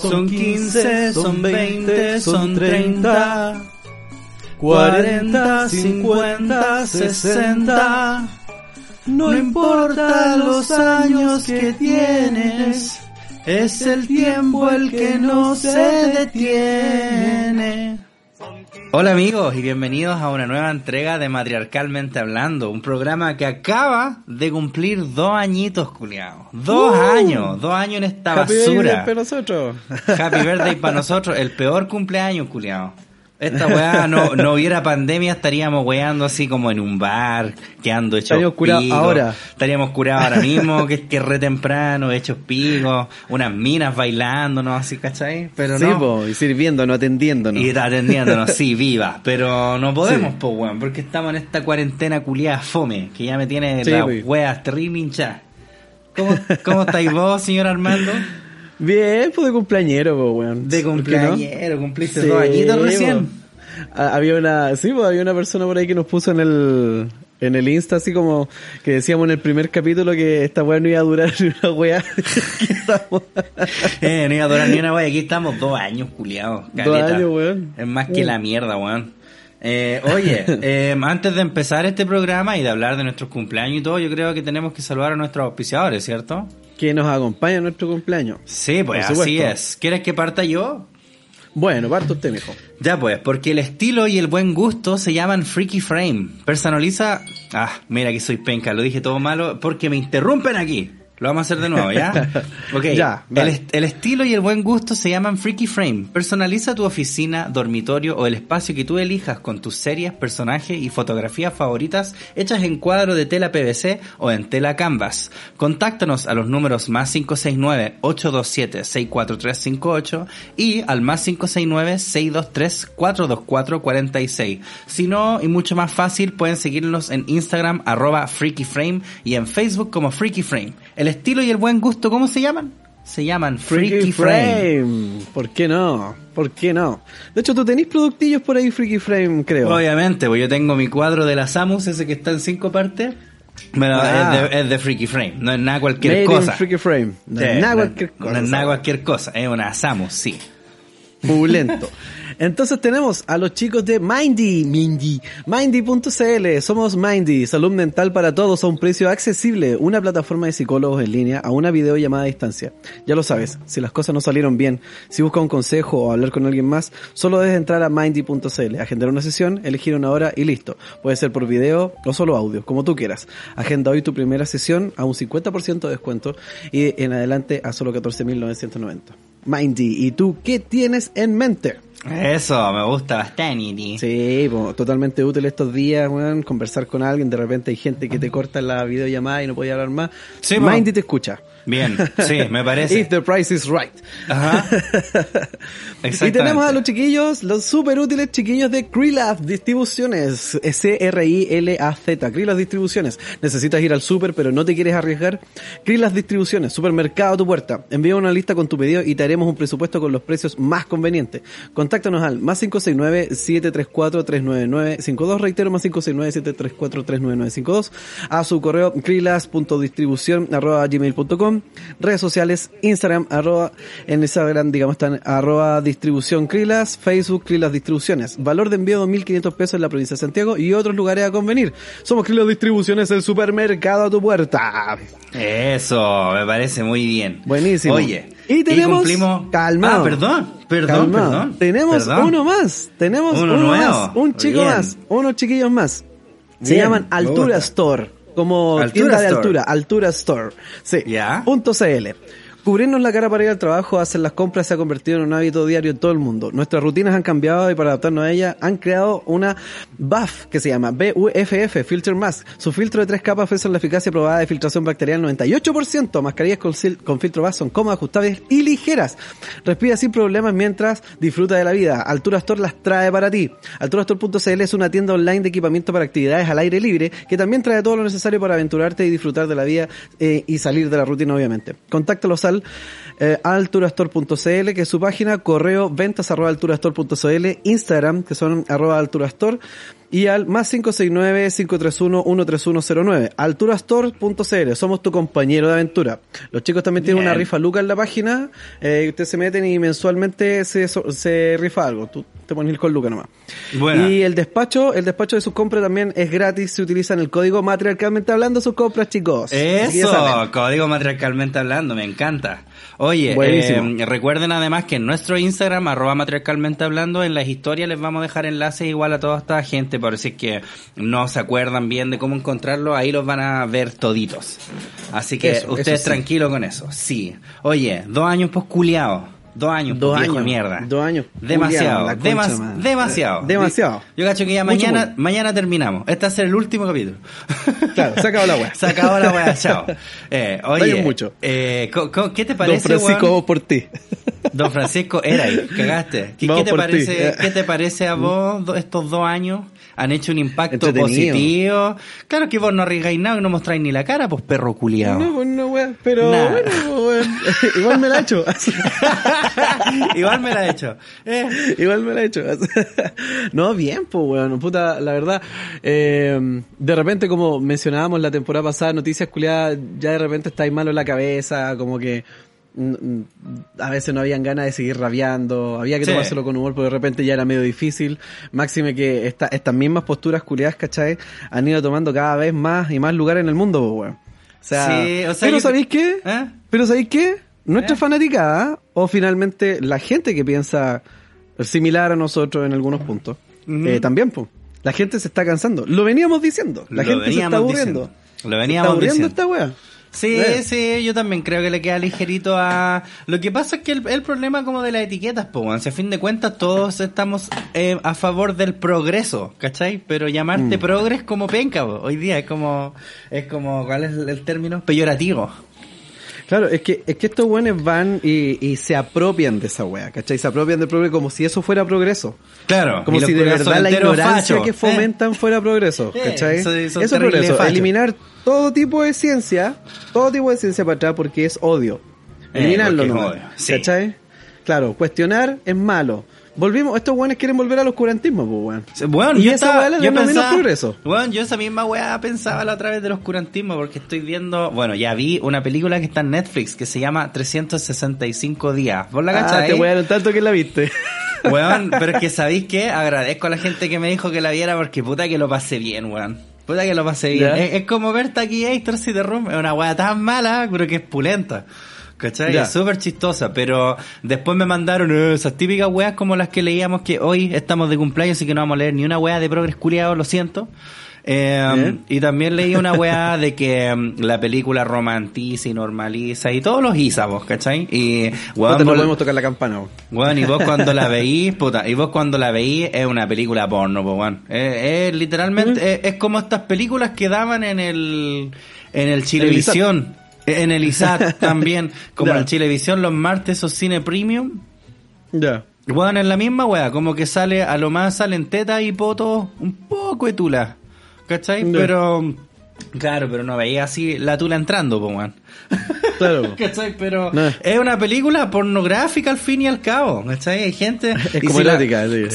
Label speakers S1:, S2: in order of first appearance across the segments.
S1: Son 15, son 20, son 30, 40, 50, 60. No importa los años que tienes, es el tiempo el que no se detiene. Hola amigos y bienvenidos a una nueva entrega de Matriarcalmente Hablando, un programa que acaba de cumplir dos añitos, culiados. Dos
S2: Uh.
S1: años, dos años en esta
S2: Happy
S1: basura.
S2: birthday para nosotros.
S1: Happy birthday para nosotros, el peor cumpleaños, culiado. Esta weá no, no hubiera pandemia, estaríamos weando así como en un bar, quedando hechos
S2: Estaríamos curados ahora.
S1: Estaríamos curados ahora mismo, que, que es re temprano, hechos picos, unas minas bailándonos así, ¿cachai? Pero
S2: sí,
S1: no.
S2: po, y sirviéndonos, atendiéndonos.
S1: Y atendiéndonos, sí, viva. Pero no podemos,
S2: Sí.
S1: po, weón, porque estamos en esta cuarentena culiada fome, que ya me tiene
S2: Sí,
S1: las weas terrible hinchadas. ¿Cómo, ¿Cómo estáis vos, señor Armando?
S2: Bien, pues de cumpleañero, po, weón.
S1: De
S2: ¿Por qué no?
S1: cumpleañero, cumpliste
S2: Sí,
S1: dos añitos recién.
S2: Ah, Había una, sí, pues había una persona por ahí que nos puso en el, en el Insta, así como que decíamos en el primer capítulo que esta weá no iba a durar ni una weá.
S1: Eh, no iba a durar ni una wea, aquí estamos dos años, culiados.
S2: Dos años, weón.
S1: Es más que la mierda, weón. Eh, oye, eh, antes de empezar este programa y de hablar de nuestros cumpleaños y todo, yo creo que tenemos que saludar a nuestros auspiciadores, ¿cierto?
S2: Que nos acompaña en nuestro cumpleaños.
S1: Sí, pues así es. ¿Quieres que parta yo?
S2: Bueno, parto usted, mijo.
S1: Ya pues, porque el estilo y el buen gusto se llaman Freaky Frame. Personaliza... Ah, mira que soy penca, lo dije todo malo porque me interrumpen aquí. Lo vamos a hacer de nuevo, ¿ya? Ok.
S2: Ya,
S1: el, estilo y el buen gusto se llaman Freaky Frame. Personaliza tu oficina, dormitorio o el espacio que tú elijas con tus series, personajes y fotografías favoritas hechas en cuadro de tela PVC o en tela Canvas. Contáctanos a los números más 569-827-64358 y al más 569-623-42446. Si no, y mucho más fácil, pueden seguirnos en Instagram arroba Freaky Frame y en Facebook como Freaky Frame. El estilo y el buen gusto, ¿cómo se llaman? Se llaman Freaky, Frame.
S2: ¿Por qué no? ¿Por qué no? De hecho, tú tenés productillos por ahí, Freaky Frame, creo.
S1: Obviamente, pues yo tengo mi cuadro de la Samus, ese que está en cinco partes. Pero
S2: Ah.
S1: es, de, es de Freaky Frame, no es nada cualquier
S2: Made
S1: cosa.
S2: Freaky Frame. No es nada cualquier cosa.
S1: No es nada cualquier cosa, es una Samus, sí.
S2: Pulento. Entonces tenemos a los chicos de Mindy, Mindy, Mindy.cl, somos Mindy, salud mental para todos a un precio accesible, una plataforma de psicólogos en línea a una videollamada a distancia. Ya lo sabes, si las cosas no salieron bien, si buscas un consejo o hablar con alguien más, solo debes entrar a Mindy.cl, agendar una sesión, elegir una hora y listo. Puede ser por video o solo audio, como tú quieras. Agenda hoy tu primera sesión a un 50% de descuento y en adelante a solo 14.990. Mindy, ¿y tú qué tienes en mente?
S1: Eso, me gusta bastante.
S2: Sí, po, totalmente útil estos días, weón, conversar con alguien, de repente hay gente que te corta la videollamada y no puede hablar más.
S1: Sí.
S2: Mindy te escucha.
S1: Bien, sí, me parece.
S2: If the price is right.
S1: Ajá.
S2: Y tenemos a los chiquillos, los súper útiles chiquillos de Krillaz Distribuciones. C-R-I-L-A-Z. Krillaz Distribuciones. Necesitas ir al súper, pero no te quieres arriesgar. Krillaz Distribuciones. Supermercado a tu puerta. Envía una lista con tu pedido y te haremos un presupuesto con los precios más convenientes. Contáctanos al más 569-734-39952. Reitero, más 569-734-39952. A su correo krillaz.distribución Redes sociales, Instagram, arroba, en Instagram, digamos, están arroba distribución Krilas, Facebook Krilas Distribuciones. Valor de envío 2.500 pesos en la provincia de Santiago y otros lugares a convenir. Somos Krilas Distribuciones, el supermercado a tu puerta.
S1: Eso, me parece muy bien.
S2: Buenísimo.
S1: Oye,
S2: y tenemos,
S1: cumplimos...
S2: calmado.
S1: Ah, perdón, perdón,
S2: Calmado.
S1: perdón.
S2: Tenemos
S1: perdón.
S2: uno más, tenemos
S1: Uno
S2: más, un chico
S1: Bien.
S2: más, unos chiquillos más. Se
S1: Bien,
S2: llaman Altura. Store, como
S1: Altura
S2: tienda de
S1: Store.
S2: altura, Altura Store. Sí.
S1: Ya.
S2: Punto CL. Cubrirnos la cara para ir al trabajo, hacer las compras se ha convertido en un hábito diario en todo el mundo. Nuestras rutinas han cambiado y para adaptarnos a ellas han creado una BUFF que se llama BUFF Filter Mask. Su filtro de tres capas ofrece la eficacia probada de filtración bacterial 98%. Mascarillas con, con filtro BUFF son cómodas, ajustables y ligeras. Respira sin problemas mientras disfruta de la vida. Altura Store las trae para ti. AlturaStore.cl es una tienda online de equipamiento para actividades al aire libre que también trae todo lo necesario para aventurarte y disfrutar de la vida eh, y salir de la rutina obviamente. Contáctalos al eh, alturastore.cl, que es su página, correo ventas arroba alturastore.cl, Instagram, que son arroba alturastore, y al más 569-531-13109. Alturastore.cl, somos tu compañero de aventura. Los chicos también tienen una rifa Luca en la página, eh, ustedes se meten y mensualmente se, se rifa algo. Tú te pones con Luca nomás. Y el despacho, el despacho de sus compras también es gratis, se utiliza en el código matriarcalmente hablando sus compras, chicos.
S1: Eso, código matriarcalmente hablando, me encanta. Oye, eh, recuerden además que en nuestro Instagram, arroba matriarcalmente hablando, en las historias les vamos a dejar enlaces igual a toda esta gente, por si es que no se acuerdan bien de cómo encontrarlo, ahí los van a ver toditos. Así que ustedes tranquilos con eso. Sí. Oye, dos años pues culiados. Dos años,
S2: dos
S1: años, mierda.
S2: Dos años.
S1: Demasiado, demasiado.
S2: Demasiado.
S1: Yo cacho que ya mañana, mañana terminamos. Este va a ser el último capítulo.
S2: Claro, se acabó la weá.
S1: Se acabó la weá, chao. Eh, oye,
S2: mucho.
S1: Eh, ¿qué te parece,
S2: Don Francisco, por ti.
S1: Don Francisco, era ahí, cagaste. ¿Qué, ¿qué te parece, ¿Qué te parece a vos estos dos años? han hecho un impacto positivo. Claro que vos no arriesgáis nada y no mostráis ni la cara, pues perro culiado.
S2: No, pues no, weón. Pero bueno, igual me la he hecho.
S1: igual me la he hecho.
S2: Eh. Igual me la he hecho. no, bien, pues weón. Puta, la verdad, eh, de repente, como mencionábamos la temporada pasada, noticias culiadas, ya de repente estáis malo en la cabeza, como que a veces no habían ganas de seguir rabiando, había que tomárselo con humor, porque de repente ya era medio difícil. Máxime que esta, estas mismas posturas culiadas, ¿cachai? Han ido tomando cada vez más y más lugar en el mundo, weón. O sea, pero ¿sabéis qué? ¿Eh? Pero ¿sabéis qué? Nuestra ¿Eh? fanaticada, o finalmente la gente que piensa similar a nosotros en algunos puntos, eh, también, pues. La gente se está cansando. Lo veníamos diciendo. La gente se está aburriendo.
S1: Lo veníamos se está aburriendo
S2: esta weá.
S1: Sí, sí, yo también creo que le queda ligerito a... Lo que pasa es que el, problema como de las etiquetas, pues, a fin de cuentas todos estamos eh, a favor del progreso, ¿cachai? Pero llamarte mm. progres como penca, hoy día es como, es como, ¿cuál es el término? Peyorativo.
S2: Claro, es que, es que estos buenos van y, y, se apropian de esa wea, ¿cachai? Se apropian del progreso como si eso fuera progreso.
S1: Claro.
S2: Como si de verdad la ignorancia que fomentan fuera progreso, ¿cachai? eso, es progreso. Eliminar todo tipo de ciencia, todo tipo de ciencia para atrás porque es odio. Eh, Eliminarlo, ¿no? ¿Cachai? Claro, cuestionar es malo. Volvimos, estos weones quieren volver al oscurantismo, pues weón.
S1: Bueno,
S2: y
S1: yo
S2: esa weá yo pensaba, progreso.
S1: Bueno, yo esa misma weá pensaba la otra vez del oscurantismo porque estoy viendo, bueno, ya vi una película que está en Netflix que se llama 365 días. ¿Vos la cachai?
S2: Ah, te weón, tanto que la viste.
S1: Weón, pero es que sabéis que agradezco a la gente que me dijo que la viera porque puta que lo pasé bien, weón. Puta que lo pasé bien. Es, como ver Taquillator si de Room. Es una weá tan mala, pero que es pulenta. ¿Cachai? Es súper chistosa, pero después me mandaron eh, esas típicas weas como las que leíamos que hoy estamos de cumpleaños y que no vamos a leer ni una wea de progres culiado, lo siento. Eh, y también leí una weá de que em, la película romantiza y normaliza y todos los isabos, ¿cachai? Y
S2: weón, no podemos tocar la campana.
S1: Weón, y vos cuando la veís, puta, y vos cuando la veís es una película porno, pues weón. Es, literalmente, es, como estas películas que daban en el, en el Chilevisión. En el ISAT también, como en el Chilevisión los martes o cine premium.
S2: Ya.
S1: Weón, es la misma weá, como que sale, a lo más salen tetas y potos un poco de tula. ¿Cachai? Pero. Claro, pero no veía así la tula entrando, pues, weón.
S2: Claro.
S1: ¿Cachai? Pero es una película pornográfica al fin y al cabo, ¿cachai? Hay gente...
S2: Es como erótica, sí,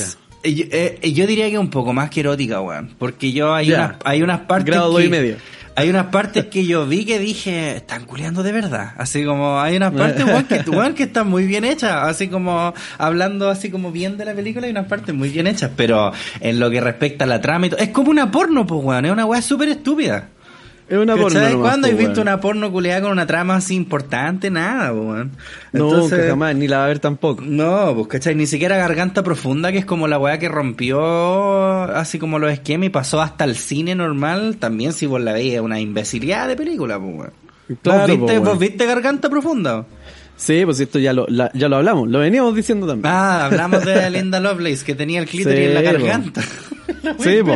S1: eh, yo, diría que un poco más que erótica, weón. Porque yo hay, unas, hay unas partes
S2: Grado y medio
S1: hay unas partes que yo vi que dije, están culeando de verdad. Así como, hay unas partes, weón, que, que están muy bien hechas. Así como, hablando así como bien de la película, hay unas partes muy bien hechas. Pero en lo que respecta a la trama es como una porno, pues, weón. Es una weá súper estúpida.
S2: Es una porno. ¿Sabes
S1: cuándo has visto una porno culeada con una trama así importante? Nada, weón.
S2: No, jamás, ni la va a ver tampoco.
S1: No, pues, ¿cachai? Ni siquiera Garganta Profunda, que es como la weá que rompió así como los esquemas y pasó hasta el cine normal, también si vos la veías, una imbecilidad de película, pues, weón. Claro, ¿Vos, viste, ¿Vos viste Garganta Profunda?
S2: Sí, pues esto ya lo, la- ya lo hablamos, lo veníamos diciendo también.
S1: Ah, hablamos de Linda Lovelace, que tenía el clítoris
S2: Sí,
S1: en la
S2: po.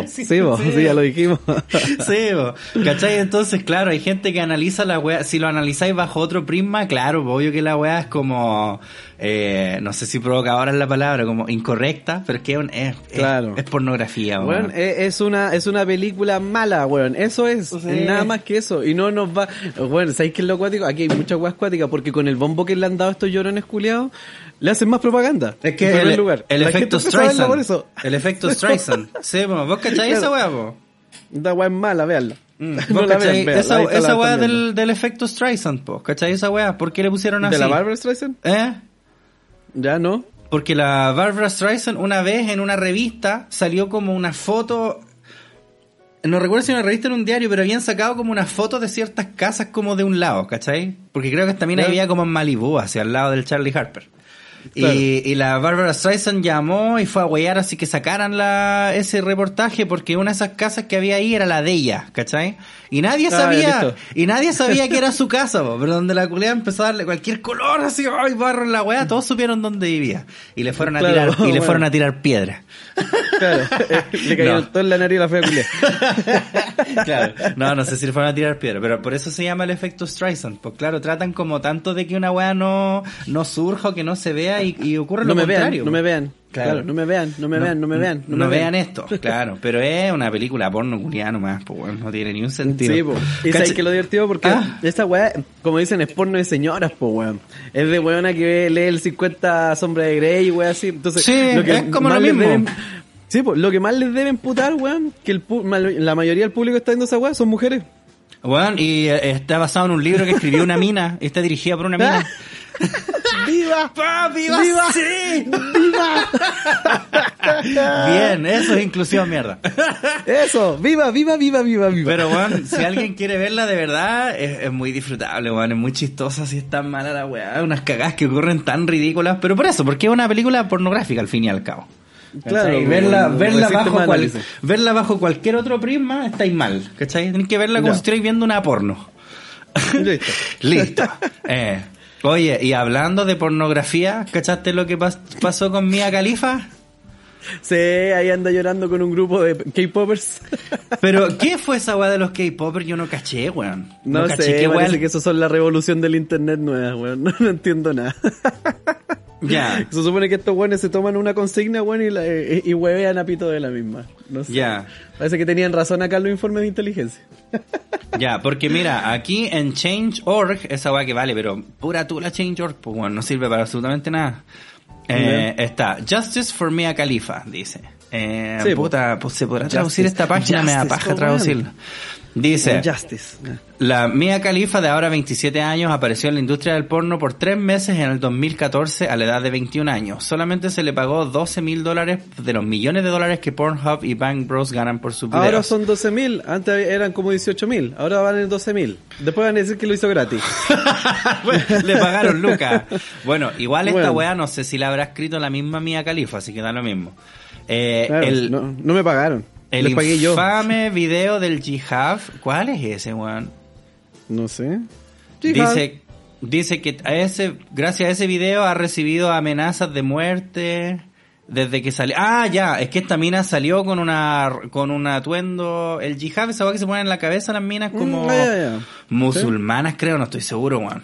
S2: Sí, sí, ya lo dijimos.
S1: Sí, po. ¿cachai? Entonces, claro, hay gente que analiza la weá, si lo analizáis bajo otro prisma, claro, obvio que la weá es como, eh, no sé si provocadora es la palabra, como incorrecta, pero es que es, un- es, es-
S2: Claro.
S1: es pornografía,
S2: Weón,
S1: weón.
S2: es, es una es una película mala, weón. Eso es,
S1: Sí.
S2: nada más que eso. Y no nos va. Bueno, ¿sabéis qué es lo acuático? Aquí hay muchas weas acuáticas porque con el bombo que le han dado estos llorones culiados, le hacen más propaganda.
S1: Es que
S2: En
S1: el,
S2: lugar.
S1: el
S2: La
S1: efecto Streisand.
S2: por eso.
S1: El efecto Streisand. Sí, po. ¿vos cacháis esa weá, po?
S2: Esta wea es mala, veanla.
S1: Mm,
S2: No
S1: ¿Vos
S2: la vean,
S1: esa esa weá del, del efecto Streisand, po. ¿Cachai esa weá? ¿Por qué le pusieron así?
S2: ¿De la Barbara Streisand?
S1: ¿Eh?
S2: Ya no.
S1: Porque la Barbara Streisand una vez en una revista salió como una foto, no recuerdo si en una revista o en un diario, pero habían sacado como una foto de ciertas casas como de un lado, ¿cachai? Porque creo que también había como en Malibu, hacia el lado del Charlie Harper.
S2: Claro.
S1: Y, y la Barbara Streisand llamó y fue a huellar así que sacaran la, ese reportaje porque una de esas casas que había ahí era la de ella, ¿cachai? Y nadie
S2: Ah,
S1: sabía,
S2: listo.
S1: y nadie sabía que era su casa, po, pero donde la culea empezó a darle cualquier color, así, ay, barro en la weá, todos supieron dónde vivía. Y le fueron a
S2: Claro,
S1: tirar, y le fueron a tirar piedra.
S2: Claro. le cayó
S1: No.
S2: todo en la nariz a la fea culia.
S1: claro. No, no sé si le fueron a tirar piedra, pero por eso se llama el efecto Streisand. Pues claro, tratan como tanto de que una weá no, no surja o que no se vea y, y ocurre
S2: No
S1: lo
S2: me vean,
S1: contrario.
S2: no me vean.
S1: Claro.
S2: Claro, no me vean, no me vean, no me vean.
S1: No,
S2: me
S1: vean esto, claro. Pero es una película porno culiana nomás, pues bueno, no tiene ni un sentido.
S2: Sí, po. Y sabes que lo divertido porque
S1: Ah.
S2: esta weá, como dicen, es porno de señoras, po weón. Es de weona que lee el 50 sombras de Grey y weá así. Entonces,
S1: Sí, es como
S2: más
S1: lo mismo.
S2: deben- sí, po, lo que más les deben putar, weón, que el la mayoría del público que está viendo esa weá son mujeres.
S1: Bueno, y eh, está basado en un libro que escribió una mina, está dirigida por una mina.
S2: ¡Viva!
S1: ¡Ah, viva!
S2: ¡Viva!
S1: ¡Sí!
S2: ¡Viva!
S1: Bien, eso es inclusión, mierda.
S2: Eso, viva, viva, viva, viva, viva.
S1: Pero, bueno, si alguien quiere verla de verdad, es, es muy disfrutable, weón. Es muy chistosa si es tan mala la weá. Unas cagadas que ocurren tan ridículas. Pero por eso, porque es una película pornográfica al fin y al cabo.
S2: Claro,
S1: ¿Cachai? verla, verla, bajo cual- verla bajo cualquier otro prisma estáis mal. ¿Cachai? Tenéis que verla como si estuvierais viendo una porno.
S2: Listo.
S1: Listo. Eh, Oye, y hablando de pornografía, ¿cachaste lo que pas- pasó con Mia Khalifa?
S2: Sí, ahí anda llorando con un grupo de K-popers.
S1: Pero, ¿qué fue esa weá de los K-popers? Yo no caché, weón.
S2: No,
S1: caché
S2: sé,
S1: qué
S2: parece que eso son la revolución del internet nueva, weón. No, no entiendo nada.
S1: Ya.
S2: Se supone que estos weones se toman una consigna, weón, y, la, eh, y huevean a pito de la misma. No sé.
S1: Ya.
S2: Parece que tenían razón acá los informes de inteligencia.
S1: Ya, porque mira, aquí en Change.org, esa weá que vale, pero pura tula Change.org, pues bueno, no sirve para absolutamente nada. Eh, está Justice for Mia Khalifa, dice. Eh,
S2: Sí,
S1: puta, pues se podrá traducir
S2: Justice.
S1: esta página, me da paja traducirla. Dice,
S2: Justice.
S1: la Mia Khalifa de ahora 27 años apareció en la industria del porno por tres meses en el 2014 a la edad de 21 años. Solamente se le pagó 12 mil dólares de los millones de dólares que Pornhub y Bang Bros ganan por sus videos.
S2: Ahora son 12 mil, antes eran como 18 mil, ahora van en 12 mil. Después van a decir que lo hizo gratis.
S1: Bueno, le pagaron Lucas. Bueno, igual esta
S2: Bueno.
S1: weá no sé si la habrá escrito la misma Mia Khalifa, así que da lo mismo. Eh,
S2: Claro,
S1: el
S2: no, no me pagaron.
S1: El
S2: Les pagué yo.
S1: infame video del Jihad, ¿cuál es ese, weón?
S2: No sé.
S1: Dice, dice que a ese, gracias a ese video ha recibido amenazas de muerte desde que salió. Ah, ya, es que esta mina salió con una con un atuendo, el Jihad, esa weá que se pone en la cabeza las minas como
S2: Mm,
S1: musulmanas, creo, no estoy seguro, weón.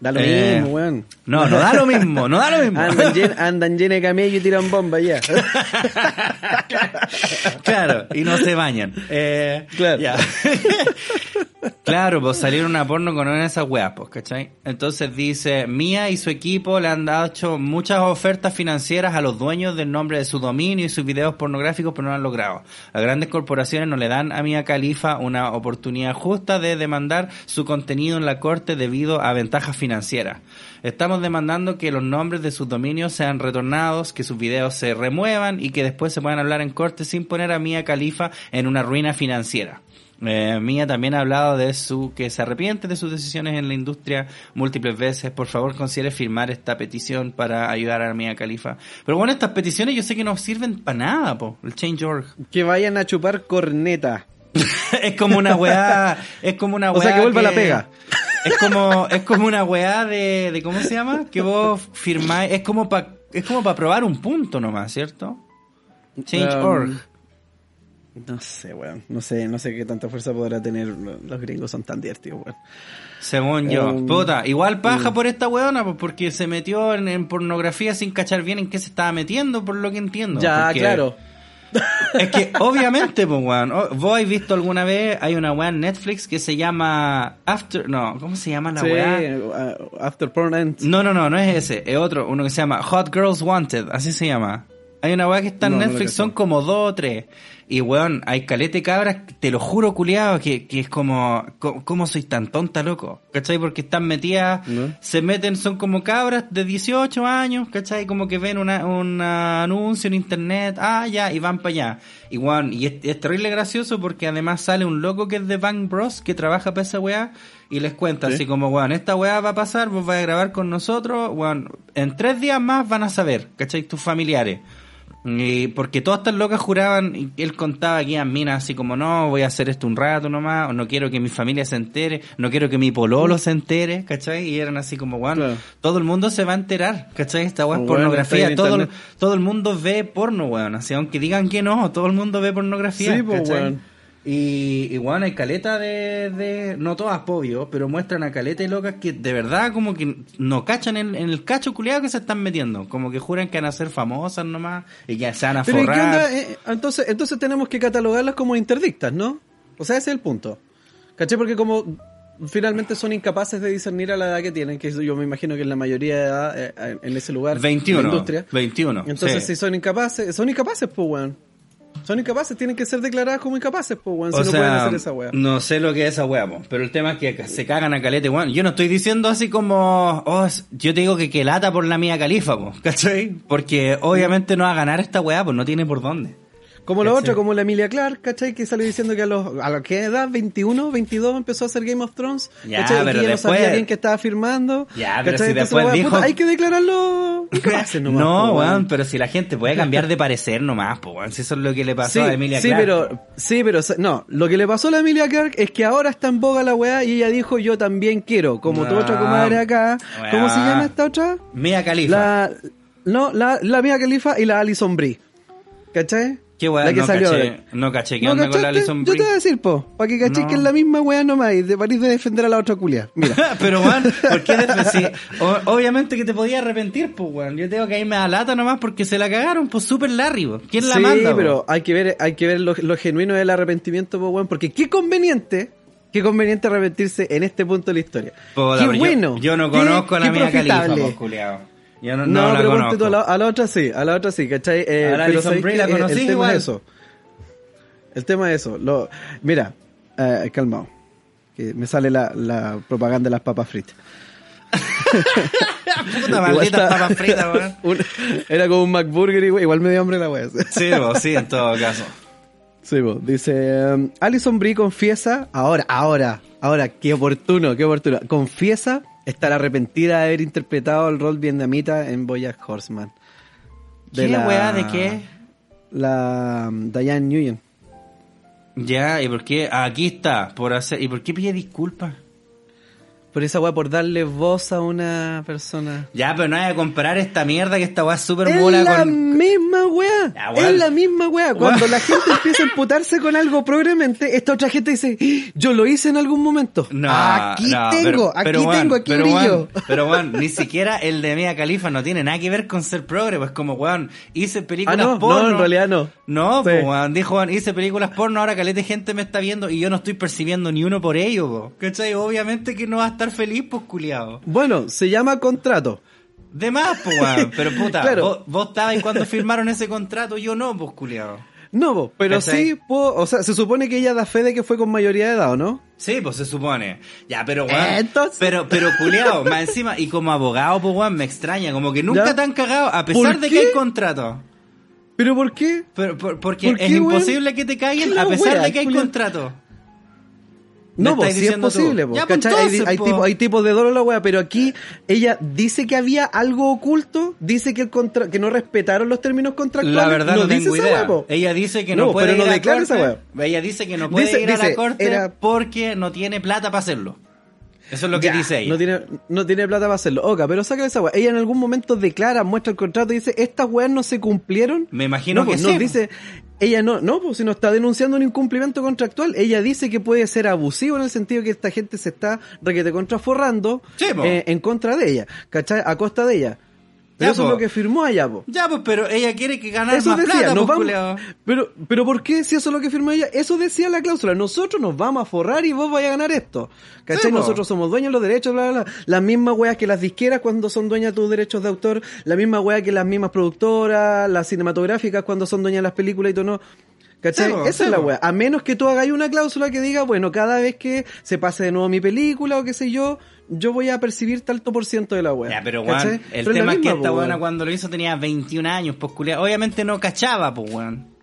S2: Da lo
S1: Eh,
S2: mismo, weón.
S1: No, no da lo mismo, no da lo mismo.
S2: Andan, llen- andan llenos de camello y tiran bombas ya.
S1: claro, y no se bañan. Eh,
S2: Claro.
S1: ya. claro, pues salieron una porno con una de esas weas, pues, ¿cachai? Entonces dice, Mía y su equipo le han dado muchas ofertas financieras a los dueños del nombre de su dominio y sus videos pornográficos, pero no lo han logrado. Las grandes corporaciones no le dan a Mía Califa una oportunidad justa de demandar su contenido en la corte debido a ventajas financieras. Estamos demandando que los nombres de sus dominios sean retornados, que sus videos se remuevan y que después se puedan hablar en corte sin poner a Mia Khalifa en una ruina financiera. Eh, Mia también ha hablado de su que se arrepiente de sus decisiones en la industria múltiples veces. Por favor, considere firmar esta petición para ayudar a Mia Khalifa. Pero bueno, estas peticiones yo sé que no sirven para nada, po, el Change.org.
S2: Que vayan a chupar corneta.
S1: es como una weá, es como una
S2: O
S1: weá
S2: sea, que vuelva la pega.
S1: Es como, es como una weá de, de, ¿cómo se llama? Que vos firmáis, es como para es como para probar un punto nomás, ¿cierto? Change.org.
S2: Um, no sé, weón. No sé, no sé qué tanta fuerza podrá tener. Los gringos son tan divertidos, weón.
S1: Según yo.
S2: Um,
S1: Puta, igual paja
S2: mm.
S1: por esta weona, pues porque se metió en, en pornografía sin cachar bien en qué se estaba metiendo, por lo que entiendo.
S2: ya,
S1: Porque-
S2: claro.
S1: Es que, obviamente, pues, weón. ¿Vos habéis visto alguna vez? Hay una weá en Netflix que se llama After. No, ¿cómo se llama la
S2: Sí,
S1: weá?
S2: uh, After Porn Ends.
S1: No, no, no, no es ese. Es otro, uno que se llama Hot Girls Wanted. Así se llama. Hay una weá que está en
S2: No,
S1: Netflix, son como dos o tres. Y weón, hay calete cabras, te lo juro, culiado, que, que es como, co- ¿cómo soy tan tonta, loco? ¿Cachai? Porque están metidas,
S2: ¿No?
S1: se meten, son como cabras de 18 años, ¿cachai? Como que ven una, un anuncio en internet, ah, ya, y van para allá. Y weón, y es, es terrible gracioso porque además sale un loco que es de Bang Bros, que trabaja para esa weá, y les cuenta
S2: Sí.
S1: así como, weón, esta weá va a pasar, vos vais a grabar con nosotros, weón, en tres días más van a saber, ¿cachai? Tus familiares. Y porque todas estas locas juraban, y él contaba que iban minas así como, no, voy a hacer esto un rato nomás, o no quiero que mi familia se entere, no quiero que mi pololo se entere, ¿cachai? Y eran así como, bueno,
S2: Claro.
S1: todo el mundo se va a enterar, ¿cachai? Esta weá es
S2: Bueno,
S1: pornografía, todo,
S2: internet.
S1: todo el mundo ve porno, weón, así, aunque digan que no, todo el mundo ve pornografía,
S2: Sí,
S1: ¿cachai?
S2: weón.
S1: Y, y bueno, hay caleta de, de, no todas, obvio, pero muestran a caleta y locas que de verdad como que no cachan en, en el cacho culiado que se están metiendo. Como que juran que van a ser famosas nomás y que se van a
S2: Pero ¿y qué
S1: forrar.
S2: onda? Eh, entonces, entonces tenemos que catalogarlas como interdictas, ¿no? O sea, ese es el punto. ¿Caché? Porque como finalmente son incapaces de discernir a la edad que tienen, que yo me imagino que en la mayoría de edad eh, en ese lugar,
S1: 21.
S2: en la industria.
S1: 21.
S2: Entonces,
S1: sí.
S2: si son incapaces, son incapaces, pues, weón. Son incapaces, tienen que ser declaradas como incapaces, pues, weón, si
S1: O
S2: no
S1: sea,
S2: pueden hacer esa weá.
S1: no sé lo que es esa weá, pero el tema es que se cagan a calete, weón. Yo no estoy diciendo así como, oh, yo te digo que que lata por la mía califa, po, ¿cachai? Porque obviamente no va a ganar esta weá, pues no tiene por dónde.
S2: Como la
S1: ¿cachai?
S2: otra, como la Emilia Clark, ¿cachai? Que salió diciendo que a los, a la qué edad, 21, 22, empezó a hacer Game of Thrones.
S1: Ya,
S2: ¿cachai?
S1: Pero
S2: que
S1: después-
S2: no sabía bien que estaba firmando.
S1: Ya, pero
S2: ¿cachai?
S1: si
S2: Entonces,
S1: después dijo-
S2: puta, hay que declararlo nomás,
S1: no, weón, pero si la gente puede cambiar de parecer nomás, pues, weón. Si eso es lo que le pasó
S2: Sí,
S1: a Emilia
S2: sí,
S1: Clarke,
S2: pero, sí, pero, no, lo que le pasó a la Emilia Clark es que ahora está en boga la weá y ella dijo yo también quiero, como tu otra comadre acá. ¿Cómo se llama esta otra?
S1: Mia Khalifa.
S2: La, no, la, la Mia Khalifa y la Alison Brie. ¿Cachai?
S1: Qué weón,
S2: la que
S1: no
S2: salió
S1: caché,
S2: ahora.
S1: no caché que
S2: ¿No
S1: anda con la? Alison
S2: Yo te voy a decir, po, para que caché
S1: No.
S2: que es la misma weá nomás y de parís de defender a la otra culia. Mira.
S1: pero weón, ¿por qué sí? O- obviamente que te podía arrepentir, pues weón. Yo tengo que ahí me da lata nomás porque se la cagaron, pues super Larry, po. ¿Quién la
S2: sí,
S1: manda? po?
S2: pero hay que ver, hay que ver lo, lo genuino del arrepentimiento, po, weón, porque qué conveniente, qué conveniente arrepentirse en este punto de la historia.
S1: Puta,
S2: qué
S1: yo-
S2: bueno.
S1: Yo, no
S2: qué-
S1: conozco a la
S2: qué profitable.
S1: pues, culiao. Yo no,
S2: No,
S1: no, la
S2: pero ponte
S1: conozco.
S2: tú a la, a la otra sí, a la otra sí, ¿cachai? Eh,
S1: A la
S2: pero
S1: Alison
S2: ¿sabéis
S1: Brie la
S2: El-
S1: conocí
S2: el tema
S1: igual.
S2: es eso. El tema es eso. Lo, mira, eh, calmado. Que me sale la, la propaganda de las papas fritas.
S1: Puta maldita papas fritas, weón.
S2: Un- era como un McBurger, igual, igual me dio hambre la wea.
S1: Sí, po, sí, en todo caso.
S2: Sí, po. dice, um, Alison Brie confiesa, ahora, ahora, ahora, qué oportuno, qué oportuno, confiesa estar arrepentida de haber interpretado el rol vietnamita en Boyack Horseman.
S1: ¿Qué weá de qué?
S2: La um, Diane Nguyen.
S1: Ya, ¿y por qué? Aquí está, por hacer... ¿Y por qué pide disculpas?
S2: Por esa weá, por darle voz a una persona.
S1: Ya, pero no hay a comparar esta mierda que esta weá es súper
S2: Es
S1: mola
S2: la
S1: con...
S2: misma weá.
S1: Ya.
S2: Es la misma weá. Cuando la gente empieza a emputarse con algo progremente, esta otra gente dice, "Ah, yo lo hice en algún momento.
S1: No,
S2: aquí
S1: no,
S2: tengo,
S1: pero-
S2: aquí
S1: pero,
S2: tengo, aquí
S1: pero,
S2: brillo.
S1: pero weón, ni siquiera el de Mia Khalifa no tiene nada que ver con ser progre, pues como weón, hice películas
S2: Ah, no,
S1: porno.
S2: no, en realidad no.
S1: No,
S2: Sí.
S1: pues weón, dijo weón, hice películas porno, ahora caleta gente me está viendo y yo no estoy percibiendo ni uno por ello, po. ¿cachai? Obviamente que no va a estar feliz, pues culiado.
S2: Bueno, se llama contrato.
S1: De más, pues weón, pero puta,
S2: Claro.
S1: vos, vos estabas cuando firmaron ese contrato, yo no, pues culiado.
S2: No, pero
S1: ¿Cachai?
S2: sí, puedo- o sea, se supone que ella da fe de que fue con mayoría de edad, ¿o no?
S1: Sí, pues se supone. Ya, pero weón.
S2: Entonces-
S1: Pero, pero culiao, más encima, y como abogado, pues weón, me extraña, como que nunca
S2: ¿Ya?
S1: te han cagado, a pesar
S2: ¿Por
S1: de
S2: qué?
S1: que hay contrato.
S2: ¿Pero por qué?
S1: Pero, por- porque
S2: ¿Por
S1: es
S2: qué, weón?
S1: imposible que te caguen
S2: ¿Qué
S1: a pesar de que hay contrato.
S2: No,
S1: estáis
S2: sí es posible,
S1: Ya, pues.
S2: Hay- tipo- hay tipos de dolor la wea, pero aquí ella dice que había algo oculto, dice que el contra que no respetaron los términos contractuales.
S1: La verdad no,
S2: dice
S1: tengo
S2: esa
S1: idea.
S2: wea.
S1: Ella dice que no,
S2: No,
S1: puede
S2: pero
S1: ir
S2: no
S1: a
S2: declara
S1: corte.
S2: esa
S1: Ella dice que no puede
S2: Dice-
S1: ir a la corte
S2: era-
S1: porque no tiene plata para hacerlo. Eso es lo que
S2: Ya,
S1: dice ella.
S2: No tiene, no tiene plata para hacerlo. Oca, pero sácale esa weá. Ella en algún momento declara, muestra el contrato y dice, estas weas no se cumplieron.
S1: Me imagino
S2: no,
S1: que
S2: pues,
S1: sí.
S2: nos dice, ella no, no, pues si no está denunciando un incumplimiento contractual, ella dice que puede ser abusivo en el sentido que esta gente se está requete contraforrando
S1: Sí,
S2: eh, en contra de ella, ¿cachai? A costa de ella.
S1: Ya,
S2: eso
S1: po.
S2: es lo que firmó allá, po.
S1: Ya, pues, pero ella quiere que ganar
S2: Eso
S1: más
S2: decía,
S1: plata,
S2: nos
S1: pues,
S2: vamos, pero, pero ¿por qué si eso es lo que firmó ella? Eso decía la cláusula, nosotros nos vamos a forrar y vos vais a ganar esto. ¿Cachai?
S1: Sí,
S2: nosotros somos dueños de los derechos, bla, bla, bla. Las mismas weas que las disqueras cuando son dueñas de tus derechos de autor, la misma wea que las mismas productoras, las cinematográficas cuando son dueñas de las películas y todo, ¿no? ¿Cachai? Esa es la wea. A menos que tú hagáis una cláusula que diga, bueno, cada vez que se pase de nuevo mi película o qué sé yo, yo voy a percibir tanto por ciento de la wea.
S1: Ya, pero weón, el
S2: Pero
S1: tema es que esta
S2: weón.
S1: cuando lo hizo tenía 21 años, pues culiao. Obviamente no cachaba, pues weón.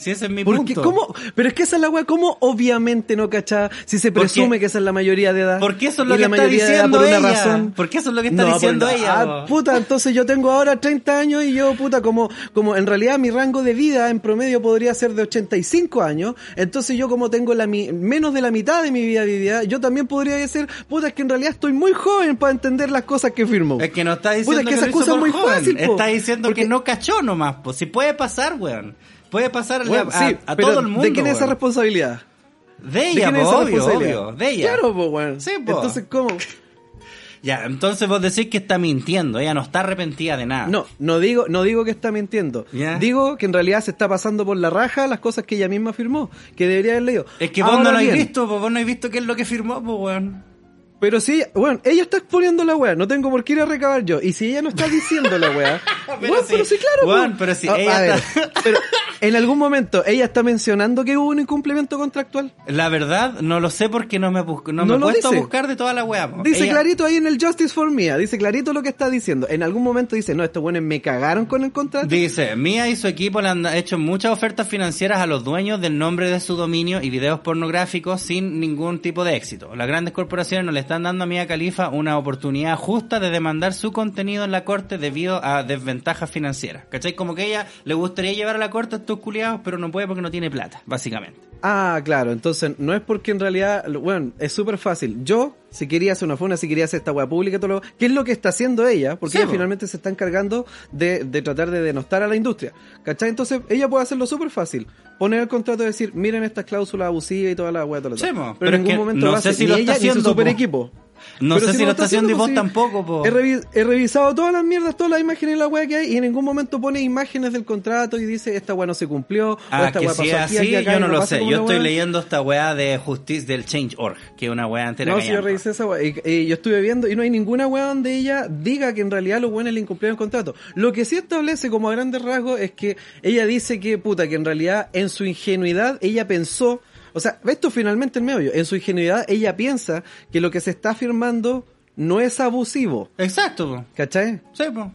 S1: Si ese es mi
S2: Porque,
S1: punto.
S2: ¿cómo? Pero es que esa es la weá, ¿cómo obviamente no cachaba? Si se presume que esa es la mayoría de edad.
S1: Porque eso es lo
S2: y
S1: que
S2: la
S1: está diciendo
S2: por una
S1: ella.
S2: razón.
S1: Porque eso es lo que está
S2: No,
S1: diciendo
S2: por-
S1: ella.
S2: Ah, puta, entonces yo tengo ahora 30 años y yo, puta, como, como en realidad mi rango de vida en promedio podría ser de 85 años, entonces yo como tengo la mi- menos de la mitad de mi vida vivida, yo también podría decir, puta, es que en realidad estoy muy joven para entender las cosas que firmo.
S1: Es que no está
S2: Puta,
S1: diciendo
S2: es que
S1: que,
S2: esa cosa es muy
S1: joven.
S2: fácil, po.
S1: Está diciendo
S2: Porque-
S1: que no cachó nomás, pues. Si puede pasar, weón. Puede pasar
S2: Bueno,
S1: a,
S2: sí,
S1: a
S2: pero
S1: todo el mundo.
S2: ¿de quién es esa responsabilidad?
S1: De
S2: ¿De
S1: ella,
S2: es esa
S1: obvio. De ella.
S2: Claro, pues, weón.
S1: Sí, po.
S2: Entonces, ¿cómo?
S1: Ya, entonces vos decís que está mintiendo. Ella no está arrepentida de nada.
S2: No, no digo, no digo que está mintiendo. Digo que en realidad se está pasando por la raja las cosas que ella misma firmó, que debería haber leído.
S1: Es que vos no lo habéis visto, pues vos no habéis visto qué es lo que firmó, pues, weón.
S2: Pero si, bueno, ella está exponiendo la weá, no tengo por qué ir a recabar yo. Y si ella no está diciendo la weá,
S1: Pero sí,
S2: pero sí, claro.
S1: weón, pero si
S2: A-
S1: ella
S2: a ver,
S1: está-
S2: pero en algún momento ella está mencionando que hubo un incumplimiento contractual.
S1: La verdad, no lo sé porque no me, bus- no
S2: No
S1: me he puesto a buscar de toda la weá.
S2: Dice
S1: Ella-
S2: clarito ahí en el Justice for Mia, dice clarito lo que está diciendo. En algún momento dice, no, estos buenos me cagaron con el contrato.
S1: Dice, Mía y su equipo le han hecho muchas ofertas financieras a los dueños del nombre de su dominio y videos pornográficos sin ningún tipo de éxito. Las grandes corporaciones no le están dando a Mia Khalifa una oportunidad justa de demandar su contenido en la corte debido a desventajas financieras. ¿Cachai? Como que ella le gustaría llevar a la corte a estos culiados, pero no puede porque no tiene plata, básicamente.
S2: Ah, claro, entonces no es porque en realidad, bueno, es súper fácil. Yo, si quería hacer una funa, si quería hacer esta weá pública, todo lo, ¿qué es lo que está haciendo ella? Porque
S1: Sí,
S2: ella finalmente se está encargando de, de tratar de denostar a la industria. ¿Cachai? Entonces ella puede hacerlo súper fácil. Poner el contrato y decir, miren estas cláusulas abusivas y toda la weá, todo lo
S1: Sí,
S2: Pero,
S1: pero
S2: en ningún momento
S1: no
S2: lo
S1: sé
S2: hace
S1: si
S2: ni
S1: lo
S2: ella
S1: está
S2: ni su
S1: haciendo,
S2: super
S1: po.
S2: equipo.
S1: No
S2: Pero
S1: sé si lo está haciendo y vos tampoco, po.
S2: He, revi- he revisado todas las mierdas, todas las imágenes de la weá que hay y en ningún momento pone imágenes del contrato y dice esta weá no se cumplió o
S1: Ah,
S2: esta
S1: que
S2: weá
S1: si
S2: pasó
S1: así,
S2: aquí, acá,
S1: yo no lo sé. Yo estoy leyendo esta weá de justicia del Change.org, que es una weá entera
S2: No, si yo revisé esa weá. Y, y yo estuve viendo y no hay ninguna weá donde ella diga que en realidad los buenos le incumplieron el contrato. Lo que sí establece como a grandes rasgos es que ella dice que, puta, que en realidad en su ingenuidad ella pensó, o sea, esto finalmente el meollo, en su ingenuidad ella piensa que lo que se está firmando no es abusivo.
S1: Exacto, po.
S2: ¿Cachai?
S1: Sí, po.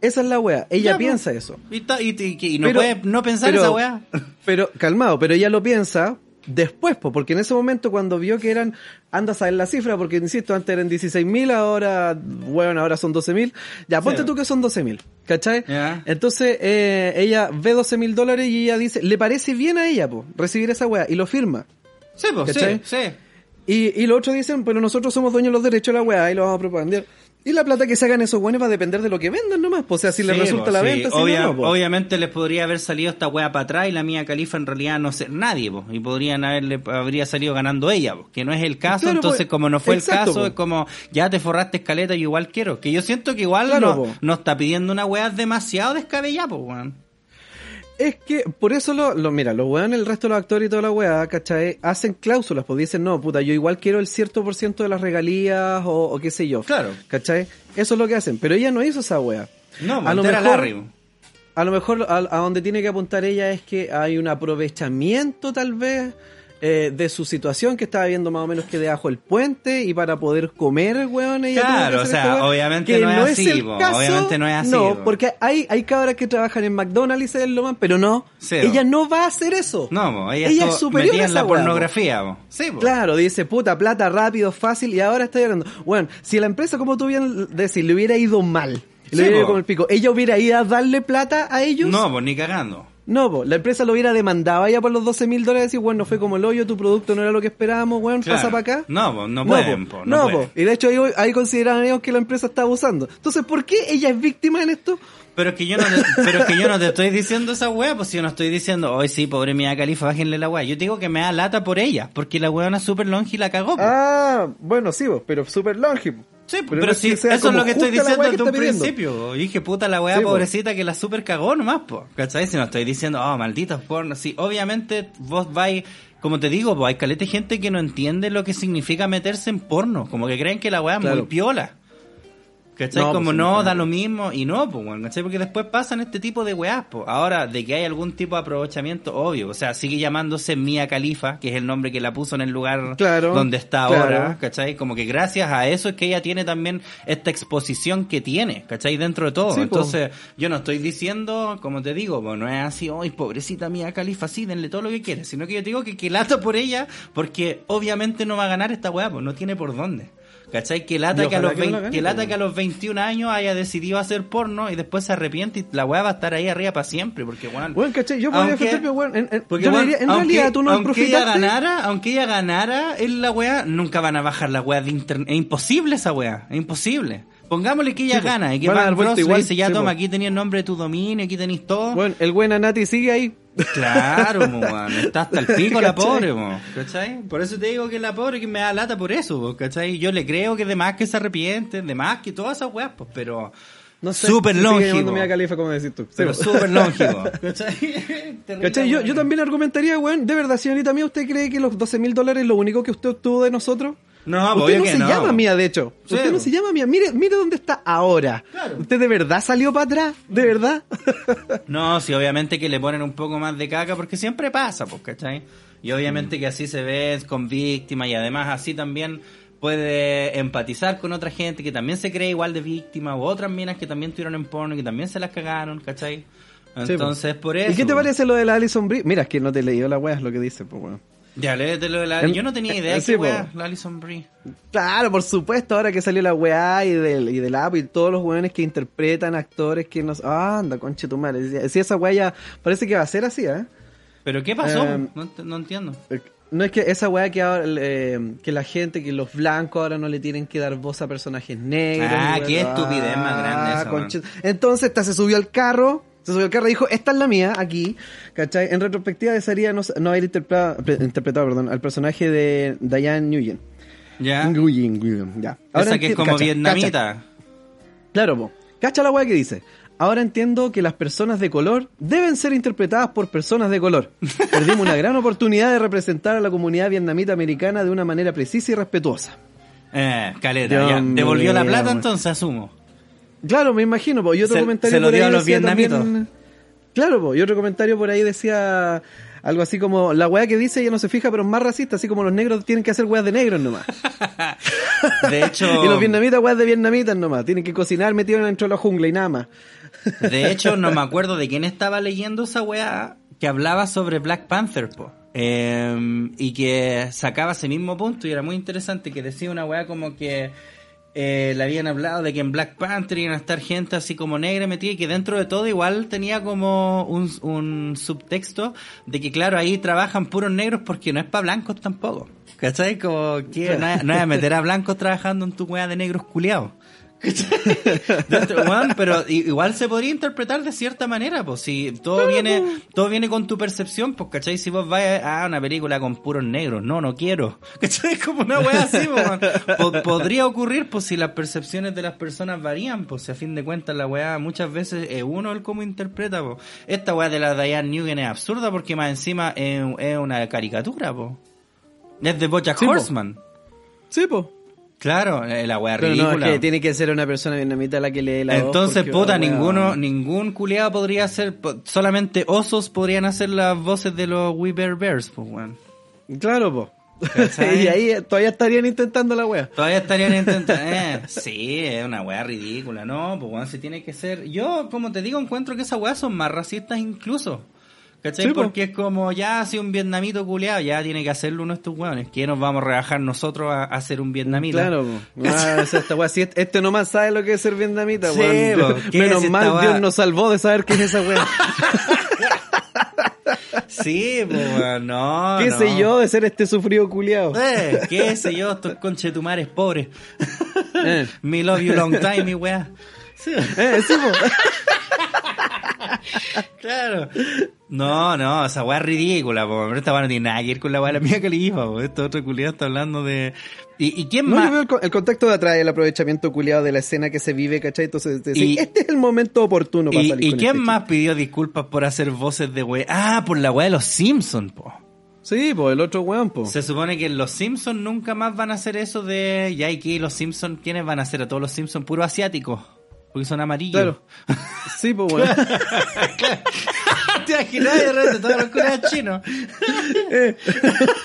S2: Esa es la weá. Ella
S1: Ya, po.
S2: piensa eso.
S1: Y, y- y- y no
S2: Pero-
S1: puede no pensar
S2: pero-
S1: esa weá.
S2: Pero, calmado, pero ella lo piensa después, po, porque en ese momento cuando vio que eran, anda a saber la cifra, porque insisto, antes eran 16.000, ahora, bueno, ahora son 12.000. Ya, ponte
S1: Sí.
S2: tú que son 12.000, ¿cachai?
S1: Ya.
S2: Entonces, eh, ella ve 12.000 dólares y ella dice, le parece bien a ella, po, recibir esa weá, y lo firma.
S1: Sí, pues, sí, sí.
S2: Y, y los otros dicen, pero nosotros somos dueños de los derechos de la weá y lo vamos a propagandar. Y la plata que se hagan esos buenos va a depender de lo que vendan nomás, pues, o sea, si les
S1: Sí,
S2: resulta
S1: po,
S2: la
S1: sí.
S2: venta, si no, no, po.
S1: Obviamente les podría haber salido esta weá para atrás y la mía califa en realidad no ser nadie, po, y podrían haberle, habría salido ganando ella, po, que no es el caso,
S2: Claro,
S1: entonces
S2: pues,
S1: como no fue
S2: exacto,
S1: el caso,
S2: po.
S1: es como, ya te forraste escaleta, yo igual quiero, que yo siento que igual
S2: Claro,
S1: no,
S2: po.
S1: no está pidiendo una weá demasiado descabellada, pues weón.
S2: Es que por eso lo, lo mira, los weones, el resto de los actores y toda la weá, ¿cachai? Hacen cláusulas, pues dicen, no, puta, yo igual quiero el cierto por ciento de las regalías o, o qué sé yo.
S1: Claro.
S2: ¿Cachai? Eso es lo que hacen, pero ella no hizo esa weá.
S1: No,
S2: a lo
S1: pues, era
S2: mejor,
S1: Larry,
S2: a lo mejor a, a donde tiene que apuntar ella es que hay un aprovechamiento tal vez eh, de su situación que estaba viendo más o menos que debajo el puente y para poder comer, weón, ella que
S1: Claro, o sea, obviamente no es así,
S2: caso,
S1: obviamente no es así,
S2: No,
S1: po.
S2: porque hay, hay cabras que trabajan en McDonald's y se den lo man, pero no, ella no va a hacer eso.
S1: No, ella,
S2: ella es superior a esa
S1: la pornografía, po. Sí.
S2: Claro, dice puta plata rápido, fácil y ahora está llorando. Bueno, si la empresa, como tú bien decís, le hubiera ido mal, le
S1: Sí,
S2: hubiera ido como el pico, ¿ella hubiera ido a darle plata a ellos?
S1: No, pues ni cagando.
S2: No, po, la empresa lo hubiera demandado ya por los 12 mil dólares y bueno, no fue como el hoyo, tu producto no era lo que esperábamos, weón,
S1: Claro.
S2: pasa para acá.
S1: No, po, no pueden,
S2: po,
S1: po, no
S2: no,
S1: pueden.
S2: po. Y de hecho ahí, ahí consideraban ellos que la empresa estaba abusando. Entonces, ¿por qué ella es víctima en esto?
S1: Pero es que yo no te, pero es que yo no te estoy diciendo esa weá, pues si yo no estoy diciendo, hoy sí, pobre Mia Califa, bájenle la weá. Yo te digo que me da lata por ella, porque la weona es súper longe y la cagó. po.
S2: Ah, bueno, sí, po, pero súper longe. po.
S1: Sí,
S2: Pero
S1: pero,
S2: no sea
S1: eso es lo que estoy diciendo desde un
S2: pidiendo.
S1: principio. po. Y dije, puta, la weá
S2: Sí, po.
S1: pobrecita que la super cagó nomás, po. ¿Cachai? Si no estoy diciendo, oh, malditos porno. Sí, obviamente vos vais, como te digo, pues hay caleta de gente que no entiende lo que significa meterse en porno. Como que creen que la weá es
S2: Claro.
S1: muy piola. ¿Cachai?
S2: No,
S1: como
S2: pues,
S1: no,
S2: sí,
S1: da lo mismo y no, pues, bueno, ¿cachai? Porque después pasan este tipo de weás, pues. Ahora, de que hay algún tipo de aprovechamiento, obvio. O sea, sigue llamándose Mia Califa, que es el nombre que la puso en el lugar
S2: Claro,
S1: donde está
S2: claro.
S1: ahora, ¿cachai? Como que gracias a eso es que ella tiene también esta exposición que tiene, ¿cachai? Dentro de todo.
S2: Sí, po.
S1: Entonces, yo no estoy diciendo, como te digo, pues no es así, hoy pobrecita Mia Califa, sí, denle todo lo que quiere. Sino que yo te digo que, que lata por ella, porque obviamente no va a ganar esta weá, pues no tiene por dónde. ¿Cachai? Que lata que a, los
S2: que no la
S1: 20
S2: gane,
S1: que lata que a los 21 años haya decidido hacer porno y después se arrepiente y la weá va a estar ahí arriba para siempre, porque weón.
S2: Bueno, ¿cachai? Yo podría
S1: Aunque-
S2: weón. En, en-
S1: porque,
S2: yo
S1: weón,
S2: diría, en
S1: aunque-
S2: realidad tú no
S1: aunque ella ganara, aunque ella ganara en la weá, nunca van a bajar la weá de internet. Es imposible esa weá, es imposible. Pongámosle que ella
S2: Sí,
S1: gana y que
S2: Van
S1: Bros le dice, ya
S2: sí,
S1: toma, aquí tenéis el nombre de tu dominio, aquí tenéis todo.
S2: Bueno, el buen Anati sigue ahí.
S1: Claro, mo, está hasta el pico la pobre, mo, ¿cachai? Por eso te digo que la pobre que me da lata por eso, po, ¿cachai? Yo le creo que de más que se arrepiente, de más que todas esas weas, pues, pero
S2: No sé.
S1: súper longevo.
S2: Mia Khalifa, como decís tú. Sí,
S1: Pero
S2: po.
S1: súper longevo, ¿cachai?
S2: ¿Cachai? Yo, yo también argumentaría, weón, de verdad, señorita mía, ¿usted cree que los 12 mil dólares es lo único que usted obtuvo de nosotros?
S1: No, pues,
S2: usted no
S1: que
S2: se
S1: no.
S2: llama Mía, de hecho.
S1: Sí,
S2: usted no
S1: po.
S2: se llama Mía. Mire, mire dónde está ahora.
S1: Claro.
S2: ¿Usted de verdad salió para atrás? ¿De verdad?
S1: No, sí, obviamente que le ponen un poco más de caca porque siempre pasa, pues, ¿cachai? Y obviamente que así se ve con víctimas y además así también puede empatizar con otra gente que también se cree igual de víctima o otras minas que también tuvieron en porno y que también se las cagaron, ¿cachai? Entonces, por eso.
S2: ¿Y qué te
S1: pues.
S2: parece lo de la Alison Brie? Mira, es que no te he leído la weá, es lo que dice, pues, weón.
S1: Ya, léetelo de la...
S2: En-
S1: Yo no tenía idea
S2: eh,
S1: de
S2: sí,
S1: qué
S2: po.
S1: wea, la Alison Brie.
S2: Claro, por supuesto, ahora que salió la weá y del, y del app y todos los weones que interpretan actores que nos... Ah, anda, conche tu madre. Si esa weá ya parece que va a ser así, ¿eh?
S1: ¿Pero qué pasó?
S2: Em,
S1: no, ent- no entiendo.
S2: Eh, No es que esa weá que ahora, eh, que la gente, que los blancos ahora no le tienen que dar voz a personajes negros.
S1: Ah, qué
S2: weá.
S1: estupidez más grande esa,
S2: conche- Entonces esta se subió al carro, se subió al carro y dijo, esta es la mía, aquí, ¿cachai? En retrospectiva sería no, no haber interpretado, pre- interpretado perdón, al personaje de Diane Nguyen.
S1: Ya.
S2: Nguyen, Nguyen, ya.
S1: Esa que es como
S2: cacha,
S1: vietnamita.
S2: cacha. Claro, po. Cacha la weá que dice. Ahora entiendo que las personas de color deben ser interpretadas por personas de color. Perdimos una gran oportunidad de representar a la comunidad vietnamita americana de una manera precisa y respetuosa.
S1: Eh, caleta,
S2: Dios
S1: ya. ¿Devolvió la plata entonces, asumo?
S2: Claro, me imagino, po. Y otro
S1: Se-
S2: comentario
S1: se lo
S2: por
S1: dio
S2: ahí
S1: a los
S2: decía
S1: vietnamitos.
S2: también- Claro, po. Y otro comentario por ahí decía algo así como, la weá que dice ella no se fija, pero es más racista, así como los negros tienen que hacer weas de negros nomás.
S1: De hecho,
S2: Y los vietnamitas weas de vietnamitas nomás. Tienen que cocinar metidos dentro de la jungla y nada más.
S1: de hecho, no me acuerdo de quién estaba leyendo esa weá que hablaba sobre Black Panther, po. Eh, y que sacaba ese mismo punto y era muy interesante que decía una weá como que eh, le habían hablado de que en Black Panther iban a estar gente así como negra metida y que dentro de todo igual tenía como un, un subtexto de que claro ahí trabajan puros negros porque no es para blancos tampoco. ¿Cachai? Como que no no es a meter a blancos trabajando en tu weá de negros culiados. Pero igual se podría interpretar de cierta manera, pues si todo viene, todo viene con tu percepción, pues cachai, si vos vas a una película con puros negros, no, no quiero, cachai, como una wea así, pues, podría ocurrir, pues si las percepciones de las personas varían, pues si a fin de cuentas la weá muchas veces es uno el cómo interpreta, pues. Esta weá de la Diane Newgen es absurda porque más encima es, es una caricatura, pues. Es de Bojack
S2: Sí, po.
S1: Horseman.
S2: Sí, po.
S1: Claro, eh, la weá ridícula.
S2: no, es que tiene que ser una persona vietnamita la que lee la
S1: Entonces, puta, ninguno, ningún culiado podría hacer, solamente osos podrían hacer las voces de los We Bear Bears, pues, weón.
S2: Claro.
S1: ¿Cachai?
S2: y ahí eh, todavía estarían intentando la wea.
S1: Todavía estarían intentando, eh, sí, es una weá ridícula, ¿no? Pues, weón, se tiene que ser, yo, como te digo, encuentro que esas weas son más racistas incluso. ¿Cachai?
S2: Sí, po.
S1: Porque es como, ya, si un vietnamito culiado, ya tiene que hacerlo uno de estos weones. ¿Qué nos vamos a rebajar nosotros a, a ser un vietnamita?
S2: Claro. Ah, o sea, esta wea, si este, este nomás sabe lo que es ser vietnamita,
S1: Sí,
S2: weón.
S1: po. ¿Qué es
S2: Menos mal? Dios nos salvó de saber qué es esa wea.
S1: Sí, pues, no.
S3: ¿Qué
S1: no.
S3: sé yo de ser este sufrido culiado?
S1: Eh, qué sé yo, estos conchetumares pobres.
S3: Eh.
S1: Me love you long time, mi weá.
S3: Eh, sí, po.
S1: Claro. No, no, esa weá es ridícula, po. Pero esta weá no tiene nada que ver con la weá de la mía califa, po. Este otro culiado está hablando de. ¿Y, y quién
S3: No,
S1: más?
S3: yo veo el, el contexto de atrás, el aprovechamiento culiado de la escena que se vive, ¿cachai? Entonces,
S1: Y-
S3: este es el momento oportuno para
S1: ¿Y,
S3: salir
S1: y
S3: con
S1: quién
S3: este
S1: más pidió disculpas por hacer voces de weá? Ah, por la weá de los Simpsons, po.
S3: Sí, pues el otro weón, po.
S1: Se supone que los Simpsons nunca más van a hacer eso de. Ya, ¿y? Los Simpsons, ¿quiénes van a hacer? A todos los Simpsons puro asiáticos. Porque son amarillos.
S3: Claro. Sí, pues weón.
S1: ¿Te imaginas de repente todos los culiados chinos?
S3: Eh,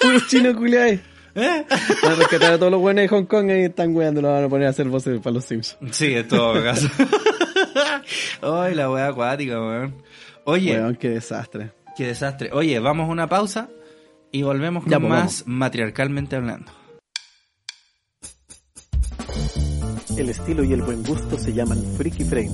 S3: Puro chino culiado.
S1: ¿Eh?
S3: Van a rescatar a todos los buenos de Hong Kong y están weando, lo van a poner a hacer voces para los Sims.
S1: Sí, en todo caso. Ay, la wea acuática, weón. Oye,
S3: Weón, qué desastre.
S1: qué desastre. Oye, vamos a una pausa y volvemos con
S3: Ya, pues,
S1: más matriarcalmente hablando.
S2: El estilo y el buen gusto se llaman Freaky Frame.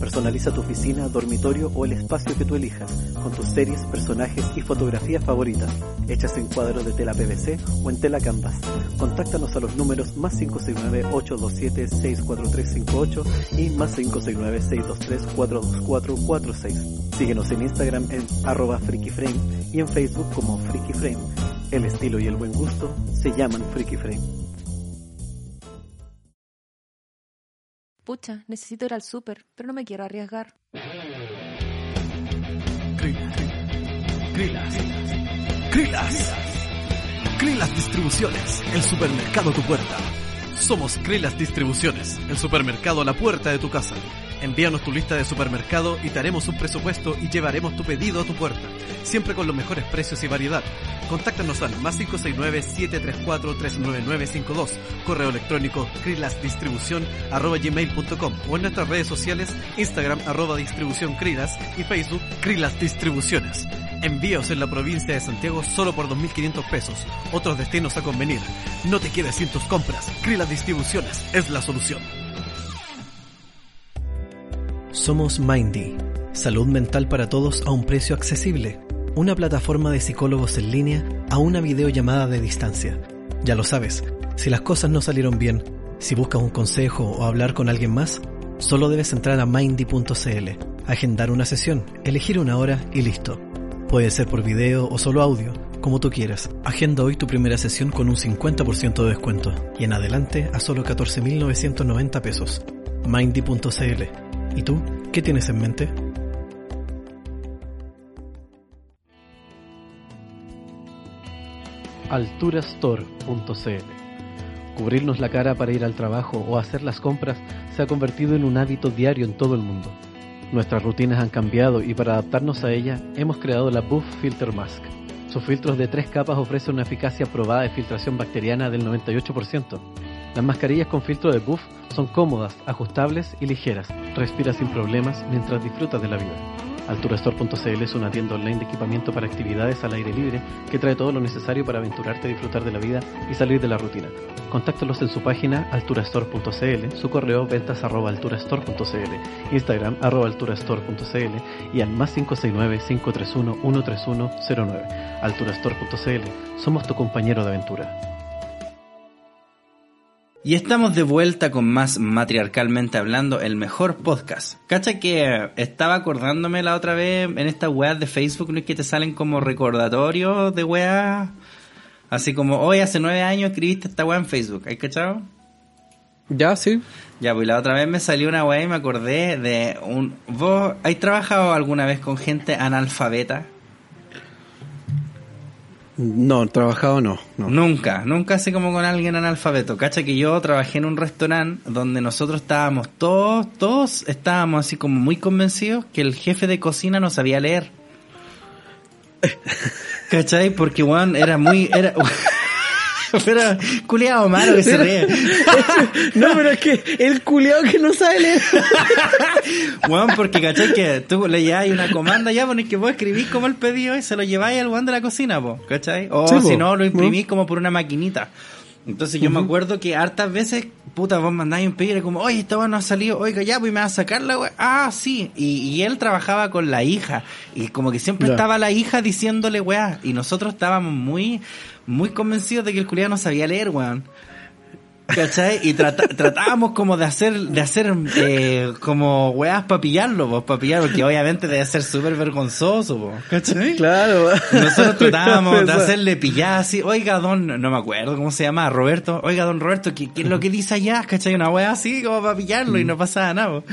S2: Personaliza tu oficina, dormitorio o el espacio que tú elijas con tus series, personajes y fotografías favoritas, hechas en cuadros de tela PVC o en tela canvas. Contáctanos a los números más 569-827-64358 y más 569-623-42446. Síguenos en Instagram en arroba Freaky Frame y en Facebook como Freaky Frame. El estilo y el buen gusto se llaman Freaky Frame.
S4: Pucha, necesito ir al súper, pero no me quiero arriesgar.
S5: Krilas. Krilas. Krilas Distribuciones, el supermercado a tu puerta. Somos Krilas Distribuciones, el supermercado a la puerta de tu casa. Envíanos tu lista de supermercado y te haremos un presupuesto y llevaremos tu pedido a tu puerta. Siempre con los mejores precios y variedad. Contáctanos al más 569-734-39952, correo electrónico gmail.com o en nuestras redes sociales Instagram arroba distribución krilas y Facebook Krilas Distribuciones. Envíos en la provincia de Santiago solo por 2.500 pesos. Otros destinos a convenir. No te quedes sin tus compras. Krilas Distribuciones es la solución.
S2: Somos Mindy, salud mental para todos a un precio accesible. Una plataforma de psicólogos en línea a una videollamada de distancia. Ya lo sabes, si las cosas no salieron bien, si buscas un consejo o hablar con alguien más, solo debes entrar a mindy.cl, agendar una sesión, elegir una hora y listo. Puede ser por video o solo audio, como tú quieras. Agenda hoy tu primera sesión con un 50% de descuento y en adelante a solo 14.990 pesos. Mindy.cl. ¿Y tú? ¿Qué tienes en mente?
S6: alturastore.cl. Cubrirnos la cara para ir al trabajo o hacer las compras se ha convertido en un hábito diario en todo el mundo. Nuestras rutinas han cambiado y para adaptarnos a ella hemos creado la Buff Filter Mask. Sus filtros de tres capas ofrecen una eficacia probada de filtración bacteriana del 98%. Las mascarillas con filtro de Buff son cómodas, ajustables y ligeras. Respira sin problemas mientras disfrutas de la vida. Alturastore.cl es una tienda online de equipamiento para actividades al aire libre que trae todo lo necesario para aventurarte disfrutar de la vida y salir de la rutina. Contáctalos en su página alturastore.cl, su correo ventas arroba alturastore.cl, Instagram arroba alturastore.cl y al más 569-531-13109. Alturastore.cl, somos tu compañero de aventura.
S1: Y estamos de vuelta con más matriarcalmente hablando, el mejor podcast. Cacha que estaba acordándome la otra vez en estas weas de Facebook, ¿no es que te salen como recordatorios de weas? Así como, hoy hace nueve años escribiste esta wea en Facebook, ¿hay cachado?
S3: Ya, sí.
S1: Ya, pues la otra vez me salió una wea y me acordé de un... ¿Vos has trabajado alguna vez con gente analfabeta?
S3: No, trabajado no. no.
S1: Nunca, nunca así como con alguien analfabeto. Cacha que yo trabajé en un restaurante donde nosotros estábamos todos, todos estábamos así como muy convencidos que el jefe de cocina no sabía leer. ¿Cachai? Porque Juan era muy, era, pero culiado malo que se ríe.
S3: No, pero es que el culiao que no sabe leer.
S1: Weón, porque cachai que tú le lleváis una comanda ya, pones que vos escribís como el pedido y se lo lleváis al weón de la cocina, po, ¿cachai? O
S3: Sí, po.
S1: si no, lo imprimís como por una maquinita. Entonces yo me acuerdo que hartas veces, puta, vos mandáis un pedido como, oye, esta weá no ha salido, oiga, ya, pues me va a sacar la weá. Ah, sí. Y, y él trabajaba con la hija. Y como que siempre estaba la hija diciéndole weá. Y nosotros estábamos muy, muy convencidos de que el culiado no sabía leer, weón. ¿Cachai? Y trata- tratábamos como de hacer, de hacer eh, como weas para pillarlo, pues, para pillarlo, porque obviamente debe ser súper vergonzoso, po, ¿cachai?
S2: Claro.
S1: Nosotros tratábamos de hacerle pillar así, oiga don, no me acuerdo cómo se llama, Roberto, oiga don Roberto, ¿qué, qué es lo que dice allá? ¿Cachai? Una wea así como para pillarlo y no pasaba nada. po.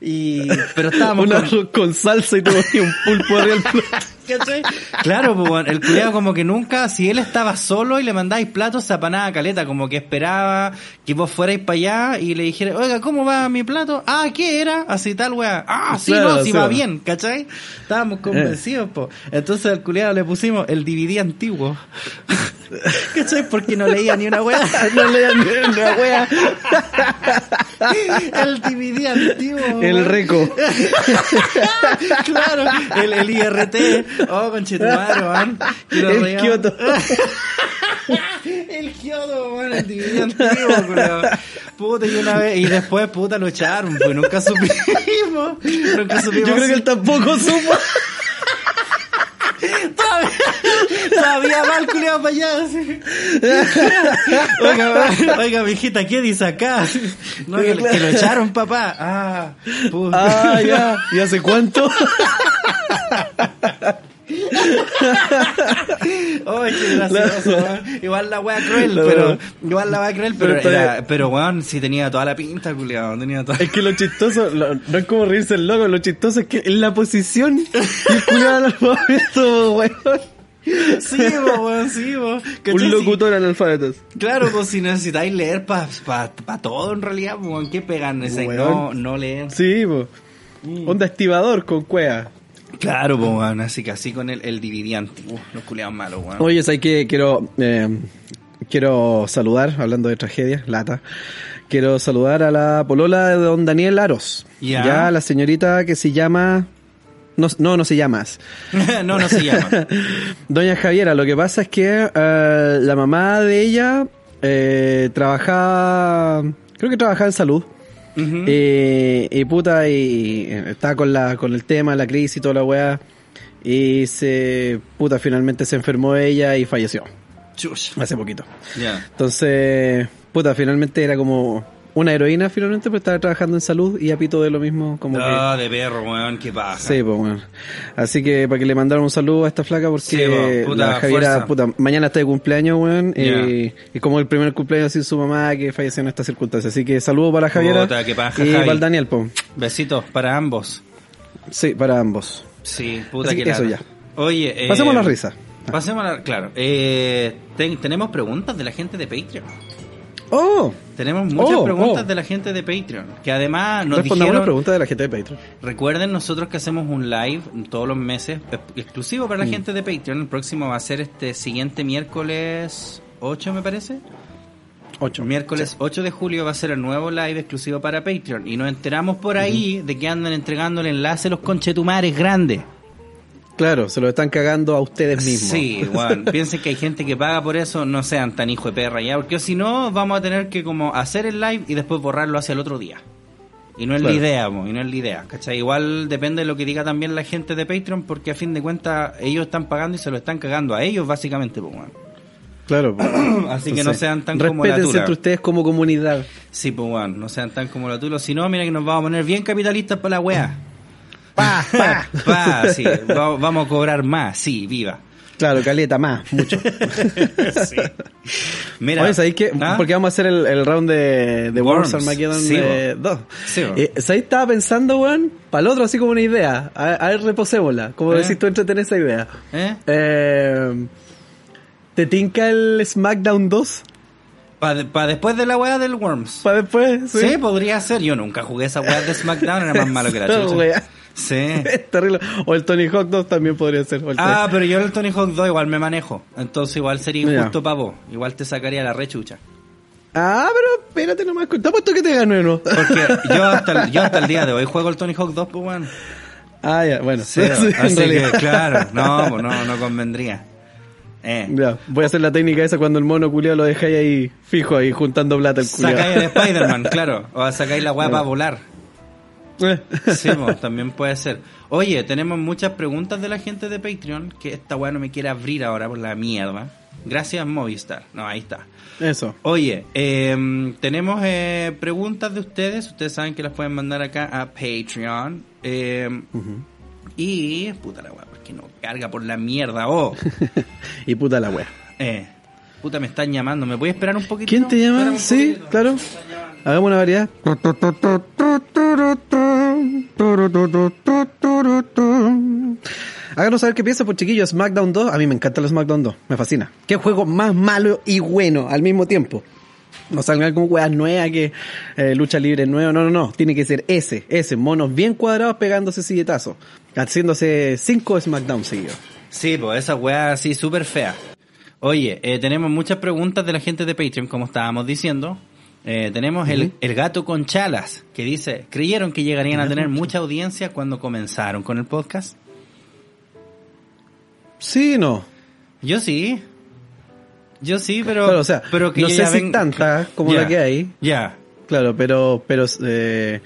S1: Y, pero estábamos
S2: Un
S1: con-
S2: arroz con salsa y te un pulpo arriba plato.
S1: ¿Cachai? Claro, pues, el culiado como que nunca, si él estaba solo y le mandáis platos, se apanaba caleta, como que esperaba que vos fuerais para allá y le dijera, oiga, ¿cómo va mi plato? Ah, ¿qué era? Así tal, weá. Ah, sí,
S2: Claro,
S1: no, si
S2: sí,
S1: va
S2: va.
S1: bien, ¿cachai? Estábamos convencidos, po. Entonces al culiado le pusimos el DVD antiguo. ¿Cachai? Porque no leía ni una weá.
S2: No lean ni una wea.
S1: El DVD antiguo.
S2: El reco.
S1: claro, el, el IRT. Oh, conchetumare, man.
S2: El Kioto.
S1: el Kioto, man, el DVD antiguo. Puta, y una vez, y después, puta, lo echaron, pues nunca supimos. Nunca supimos.
S2: Yo creo que él tampoco supo.
S1: Todavía, todavía va el culiao para allá. Oiga, oiga, mijita, ¿qué dice acá? No, que, que lo echaron, papá. Ah, puta.
S2: Ah, ya. ¿Y hace cuánto?
S1: Ay, qué gracioso, weón. Igual la wea cruel,
S2: La
S1: pero igual la wea cruel, pero
S2: Pero
S1: era, weón, sí tenía toda la pinta, culiado, tenía toda
S2: Es que lo chistoso, lo- no es como reírse el loco, lo chistoso es que en la posición y el culiado analfabeto, weón.
S1: Sí, sí.
S2: Un locutor analfabeto.
S1: Claro, pues si necesitáis leer para pa, pa todo en realidad, ¿qué pegan? Ese, no, no leer.
S2: Sí, po. Onda estibador con cuea.
S1: Claro, pues, weón, así que así con el, el DVD antiguo, los culiados malos, weón.
S2: Oye, ¿sabes qué? Quiero, eh, quiero saludar, hablando de tragedia, lata. Quiero saludar a la polola de don Daniel Aros.
S1: Ya.
S2: la señorita que se llama... No, no, no se llama.
S1: no, no se llama.
S2: Doña Javiera, lo que pasa es que eh, la mamá de ella eh, trabajaba, creo que trabajaba en salud. Eh, y puta, y eh, estaba con la, con el tema, la crisis y toda la weá. Y se, puta, finalmente se enfermó ella y falleció.
S1: Chush.
S2: Hace poquito. Entonces, puta, finalmente era como una heroína finalmente, pero estaba trabajando en salud y a pito de lo mismo, como
S1: Ah, de perro, weón, ¿qué pasa?
S2: Sí, pues bueno. Así que para que le mandaran un saludo a esta flaca porque
S1: Sí, po, puta,
S2: la Javiera, puta, mañana está de cumpleaños, weón. Y, y como el primer cumpleaños sin su mamá que falleció en estas circunstancias. Así que saludo para la Javiera
S1: Puta, qué paja,
S2: y
S1: Javi.
S2: para el Daniel, po.
S1: Besitos para ambos.
S2: Sí, para ambos.
S1: Sí, puta
S2: Así
S1: que
S2: que eso ya.
S1: Oye, eh,
S2: Pasemos a la risa.
S1: Pasemos a la, claro. Eh, ten- tenemos preguntas de la gente de Patreon.
S2: ¡Oh!
S1: Tenemos muchas
S2: Oh,
S1: preguntas
S2: oh.
S1: de la gente de Patreon. Que además nos
S2: Respondamos
S1: dijeron...
S2: la pregunta de la gente de Patreon.
S1: Recuerden nosotros que hacemos un live todos los meses exclusivo para la
S2: Mm.
S1: gente de Patreon. El próximo va a ser este siguiente miércoles 8 me parece.
S2: 8.
S1: Miércoles 8 de julio va a ser el nuevo live exclusivo para Patreon. Y nos enteramos por ahí de que andan entregando el enlace a los conchetumares grandes.
S2: Claro, se lo están cagando a ustedes mismos.
S1: Sí, bueno, piensen que hay gente que paga por eso, no sean tan hijo de perra ya, porque si no vamos a tener que como hacer el live y después borrarlo hacia el otro día. Y no es
S2: Claro.
S1: la idea, mo, y no es la idea, ¿cachai? Igual depende de lo que diga también la gente de Patreon, porque a fin de cuentas ellos están pagando y se lo están cagando a ellos básicamente, pues, bueno.
S2: Claro.
S1: Así que no sean tan como la tula.
S2: entre ustedes como comunidad.
S1: Sí, pues, bueno, no sean tan como la tulo, si no, mira que nos vamos a poner bien capitalistas para la wea.
S2: Pa, pa.
S1: Pa, sí, va- vamos a cobrar más, sí, viva.
S2: Claro, caleta más, mucho.
S1: Sí. Mira,
S2: Oye, ¿sabéis qué?
S1: ¿Ah?
S2: Porque vamos a hacer el, el round de, de Worms,
S1: Worms.
S2: Armageddon
S1: Sí,
S2: eh,
S1: bo.
S2: 2.
S1: Sí, bo.
S2: eh, ¿Sabéis? Estaba pensando, weón, para el otro, así como una idea. A, a ver, reposémosla. Como
S1: ¿Eh?
S2: decís tú, entretener esa idea.
S1: ¿Eh?
S2: Eh, ¿Te tinca el SmackDown 2?
S1: Para después de la weá del Worms.
S2: ¿Para después?
S1: Sí. podría ser. Yo nunca jugué esa weá de SmackDown, era más malo que la chucha. Sí.
S2: Terrible. O el Tony Hawk 2 también podría ser. o el
S1: Ah,
S2: 3.
S1: pero yo en el Tony Hawk 2 igual me manejo. Entonces igual sería injusto para vos. Igual te sacaría la rechucha.
S2: Ah, pero espérate nomás. Te apuesto que te ganó, ¿no?
S1: Porque yo hasta, el, yo hasta el día de hoy juego el Tony Hawk 2, pues bueno.
S2: Ah, ya, bueno.
S1: Sí,
S2: Sí, en
S1: así que, claro, no, pues no, no convendría. Eh.
S2: Ya, voy a hacer la técnica esa cuando el mono culiado lo dejáis ahí fijo ahí juntando plata el culiado.
S1: Sacáis el Spider-Man, claro. O sacáis la weá para volar. Sí, po, también puede ser. Oye, tenemos muchas preguntas de la gente de Patreon que esta weá no me quiere abrir ahora por la mierda. Gracias Movistar. No, ahí está.
S2: Eso.
S1: Oye, eh, tenemos eh, preguntas de ustedes. Ustedes saben que las pueden mandar acá a Patreon. Eh, Y, puta la weá, porque no carga por la mierda. Oh,
S2: y puta la wea.
S1: eh, puta, me están llamando. ¿Me puedes esperar un poquito?
S2: ¿Quién te llama? Sí, claro. Hagamos una variedad. Háganos saber qué piensa por chiquillos. SmackDown 2. A mí me encanta el SmackDown 2. Me fascina. Qué juego más malo y bueno al mismo tiempo. No salgan con weas nuevas que eh, lucha libre nueva. No, no, no. Tiene que ser ese. Ese. Monos bien cuadrados pegándose silletazos. Haciéndose cinco SmackDown seguidos.
S1: Sí, pues esa weá así súper fea. Oye, eh, tenemos muchas preguntas de la gente de Patreon, como estábamos diciendo. Eh, tenemos el, el gato con chalas, que dice, ¿creyeron que llegarían a tener mucha audiencia cuando comenzaron con el podcast?
S2: Sí, no.
S1: Yo sí. Yo sí, pero...
S2: Claro, o sea,
S1: pero que
S2: no sé si
S1: ven-
S2: tanta como la que hay.
S1: Ya.
S2: Claro, pero, pero, eh,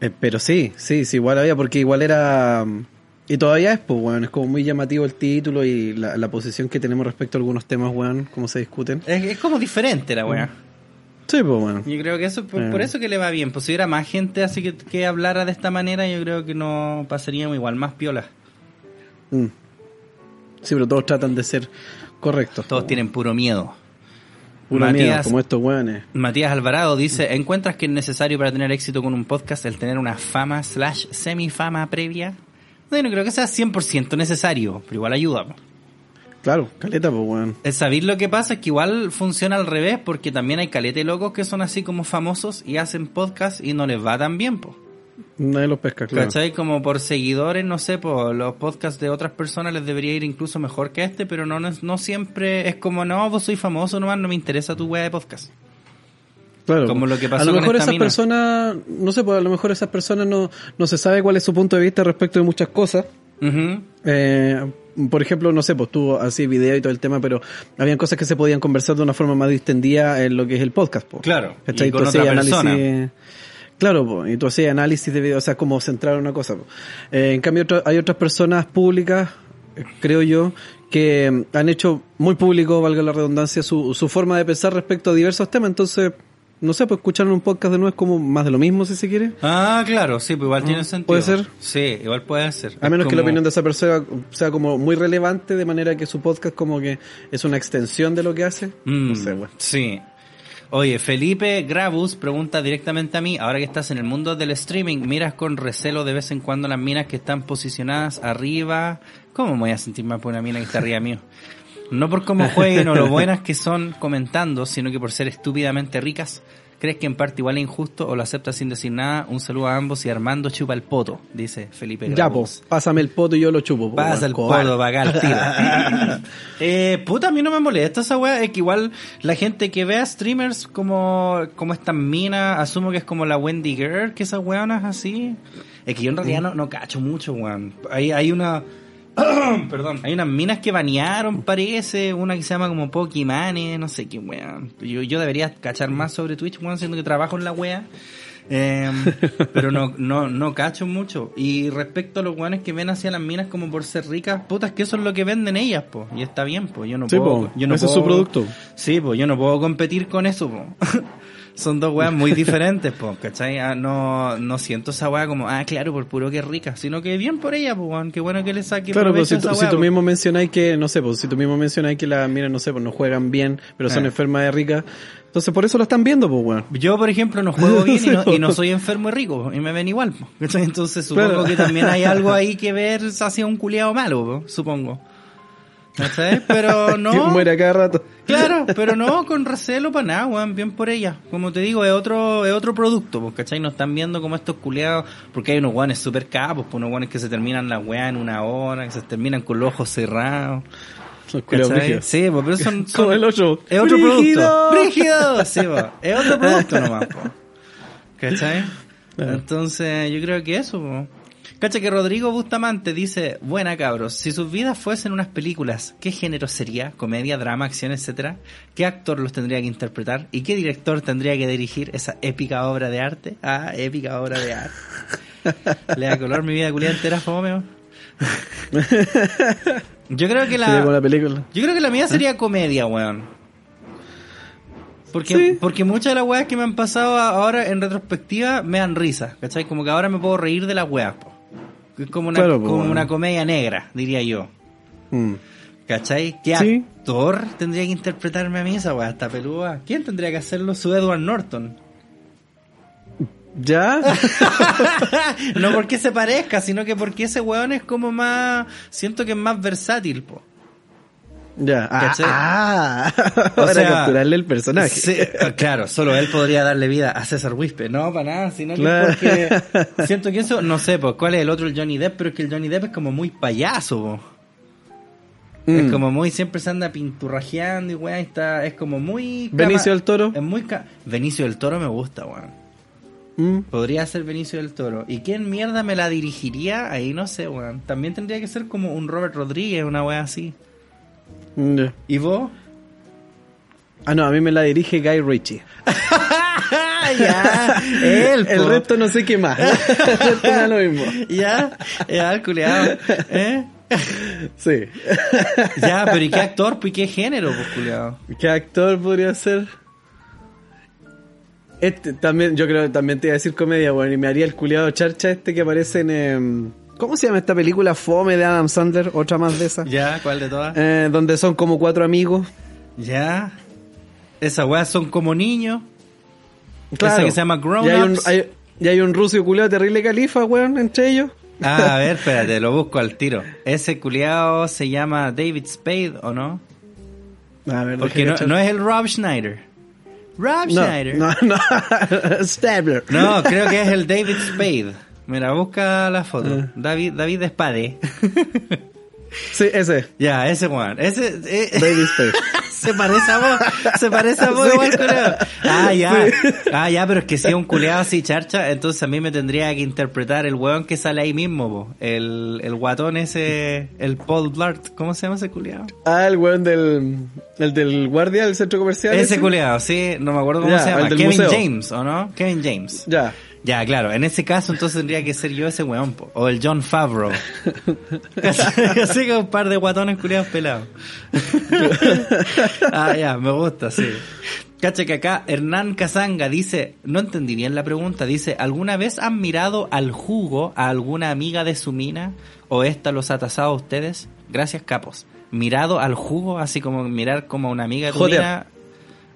S2: eh, pero sí, sí, sí, igual había, porque igual era, y todavía es, pues, weón, es como muy llamativo el título y la, la posición que tenemos respecto a algunos temas, weón, cómo se discuten.
S1: Es, es como diferente la weá.
S2: Sí, pues, bueno.
S1: Yo creo que eso, por,
S2: Eh.
S1: por eso que le va bien. Pues si hubiera más gente así que, que hablara de esta manera, yo creo que no pasaríamos igual más piola.
S2: Mm. Sí, pero todos tratan de ser correctos.
S1: Todos tienen puro miedo.
S2: Puro miedo,
S1: Matías-
S2: como estos weones.
S1: Matías Alvarado dice, ¿encuentras que es necesario para tener éxito con un podcast el tener una fama slash semifama previa? No creo que sea 100% necesario, pero igual ayuda.
S2: Claro, caleta, pues, weón.
S1: El saber lo que pasa es que igual funciona al revés, porque también hay calete locos que son así como famosos y hacen podcast y no les va tan bien, po.
S2: Nadie los pesca, claro.
S1: ¿Cachai? Como por seguidores, no sé, por los podcasts de otras personas les debería ir incluso mejor que este, pero no, no, no siempre es como, no, vos soy famoso nomás, no me interesa tu wea de podcast.
S2: Claro.
S1: Como lo que pasó
S2: a lo mejor esas personas, no sé, pues a lo mejor esas personas no, no se sabe cuál es su punto de vista respecto de muchas cosas. Eh, por ejemplo, no sé, pues tú así video y todo el tema, pero habían cosas que se podían conversar de una forma más distendida en lo que es el podcast. po.
S1: Claro,
S2: ¿Cachai?
S1: y con
S2: Tú hacías
S1: otra
S2: análisis-. Claro, po, y tú hacías análisis de video, o sea, como centrar una cosa. po. Eh, en cambio, hay otras personas públicas, creo yo, que mm, han hecho muy público, valga la redundancia, su, su forma de pensar respecto a diversos temas. Entonces, no sé, pues escuchar un podcast de nuevo es como más de lo mismo, si se quiere.
S1: Ah, claro, sí, pues igual tiene sentido.
S2: ¿puede ser?
S1: Sí, igual puede ser.
S2: A menos que la opinión de esa persona sea como muy relevante, de manera que su podcast como que es una extensión de lo que hace.
S1: Mm,
S2: No sé, güey.
S1: Sí. Oye, Felipe Gravus pregunta directamente a mí, ahora que estás en el mundo del streaming, ¿miras con recelo de vez en cuando las minas que están posicionadas arriba? ¿Cómo me voy a sentir más por una mina que está arriba mío? No por cómo jueguen o lo buenas que son comentando, sino que por ser estúpidamente ricas. ¿Crees que en parte igual es injusto o lo aceptas sin decir nada? Un saludo a ambos y Armando chupa el poto, dice Felipe
S2: Ya, pues, pásame el poto y yo lo chupo. po,
S1: Pasa el podo para acá tiro. eh, puta, a mí no me molesta esa weá. Es que igual la gente que vea streamers como, como esta mina, asumo que es como la Wendy Girl, que esas weonas así. Es que yo en realidad no, no cacho mucho, weón. Hay, hay una. Perdón, hay unas minas que banearon, parece. Una que se llama como Pokimane, no sé qué weón. Yo, yo debería cachar más sobre Twitch, weón, siendo que trabajo en la wea. Eh, pero no, no, no cacho mucho. Y respecto a los guanes que ven hacia las minas como por ser ricas, putas que eso es lo que venden ellas, po. Y está bien, po. Yo no
S2: Sí,
S1: puedo.
S2: po,
S1: yo no
S2: ese es su producto.
S1: Sí, pues yo no puedo competir con eso, po. Son dos weas muy diferentes, po, ¿cachai? Ah, no, no siento esa wea como, ah, claro, por puro que es rica, sino que bien por ella, pues, qué bueno que le saque
S2: Claro, pues si tú, si mismo mencionáis que, no sé, pues si tú mismo mencionáis que las minas, no sé, pues no juegan bien, pero son
S1: Eh.
S2: enfermas de ricas, entonces por eso lo están viendo, pues, weón.
S1: Yo, por ejemplo, no juego bien y no, y no soy enfermo y rico, y me ven igual. po, ¿cachai? Entonces supongo
S2: Claro.
S1: que también hay algo ahí que ver hacia un culiado malo, po, supongo. ¿Cachai? Pero no.
S2: muere cada rato.
S1: Claro, pero no con recelo para nada, weón, bien por ella. Como te digo, es otro, es otro producto, pues, ¿cachai? Nos están viendo como estos culiados, porque hay unos guanes super capos, pues, unos guanes que se terminan la weá en una hora, que se terminan con los ojos cerrados.
S2: Son.
S1: Sí, pues, pero son, son-
S2: Como el ocho.
S1: es otro
S2: ¡Brígido!
S1: producto. ¡Brígido! Sí, pues, es otro producto nomás, po. ¿Cachai? Entonces, yo creo que eso, po. Cacha que Rodrigo Bustamante dice, buena cabros, si sus vidas fuesen unas películas, ¿qué género sería? ¿Comedia, drama, acción, etcétera? ¿Qué actor los tendría que interpretar? ¿Y qué director tendría que dirigir esa épica obra de arte? Ah, épica obra de arte. Le da color mi vida culiada entera, fomeo. Yo creo que la...
S2: la película.
S1: Yo creo que la mía sería comedia, weón. Porque,
S2: Sí.
S1: porque muchas de las weas que me han pasado ahora en retrospectiva me dan risa, ¿cachai? Como que ahora me puedo reír de las weas, po. Es como una,
S2: Claro,
S1: como
S2: bueno.
S1: una comedia negra, diría yo.
S2: Mm.
S1: ¿Cachai? ¿Qué
S2: Sí.
S1: actor tendría que interpretarme a mí esa wea? Esta peluda. ¿Quién tendría que hacerlo? Su Edward Norton.
S2: ¿Ya?
S1: no porque se parezca, sino que porque ese weón es como más... Siento que es más versátil, po.
S2: Ya. Ah, ah.
S1: O
S2: Para
S1: sea,
S2: capturarle el personaje.
S1: Sí, claro, solo él podría darle vida a César Wispe. No, para nada, sino que
S2: Claro.
S1: porque siento que eso, no sé, pues cuál es el otro, el Johnny Depp, pero es que el Johnny Depp es como muy payaso. Es
S2: Mm.
S1: como muy, siempre se anda pinturrajeando y weá, está, es como muy...
S2: Benicio del Toro.
S1: Es muy... Benicio del Toro me gusta, weón.
S2: Mm.
S1: Podría ser Benicio del Toro. ¿Y quién mierda me la dirigiría? Ahí no sé, weón. También tendría que ser como un Robert Rodríguez, una weá así. ¿Y vos?
S2: Ah, no, a mí me la dirige Guy Ritchie.
S1: ya, él,
S2: El resto no sé qué más. El resto da lo mismo.
S1: Ya, ya, el culiado. ¿Eh?
S2: Sí.
S1: Ya, pero ¿y qué actor? Pues, ¿y qué género, pues, culiado?
S2: ¿Qué actor podría ser? Este también, yo creo que también te iba a decir comedia, bueno, y me haría el culiado charcha este que aparece en. em, ¿Cómo se llama esta película? Fome de Adam Sandler, otra más de esas.
S1: Ya, ¿cuál de todas?
S2: Eh, donde son como cuatro amigos.
S1: Ya. Esas weas son como niños.
S2: Claro.
S1: Esa que se llama Grown
S2: y hay un,
S1: Ups.
S2: hay, y hay un ruso culiado terrible califa, weón, entre ellos.
S1: Ah, a ver, espérate, lo busco al tiro. Ese culiado se llama David Spade, ¿o no?
S2: A ver,
S1: Porque no es el Rob Schneider. Rob
S2: No,
S1: Schneider.
S2: no, no. Stabler.
S1: No, creo que es el David Spade. Mira, busca la foto.
S2: Ah.
S1: David, David Spade.
S2: Sí, ese.
S1: ya, ese Juan. Ese, eh,
S2: Baby Spade.
S1: se parece a vos. Se parece a vos
S2: Sí.
S1: igual, culiao. Ah, ya.
S2: Sí.
S1: Ah, ya, pero es que si es un culeado así, charcha, entonces a mí me tendría que interpretar el weón que sale ahí mismo, po. El, el guatón ese, el Paul Blart. ¿Cómo se llama ese culeado?
S2: Ah, el weón del, el del guardia del centro comercial.
S1: Ese culeado, sí, no me acuerdo cómo se llama. Kevin
S2: museo.
S1: James, ¿o no? Kevin James.
S2: Ya.
S1: Ya, claro, en ese caso entonces tendría que ser yo ese weón, po. o el John Favreau. Así que un par de guatones culiados pelados. ah, ya, me gusta, sí. Cacha que acá Hernán Casanga dice, no entendí bien la pregunta, dice, ¿alguna vez han mirado al jugo a alguna amiga de su mina o esta los ha tasado a ustedes? Gracias, capos. Mirado al jugo, así como mirar como una amiga de tu
S2: Jotear.
S1: mina.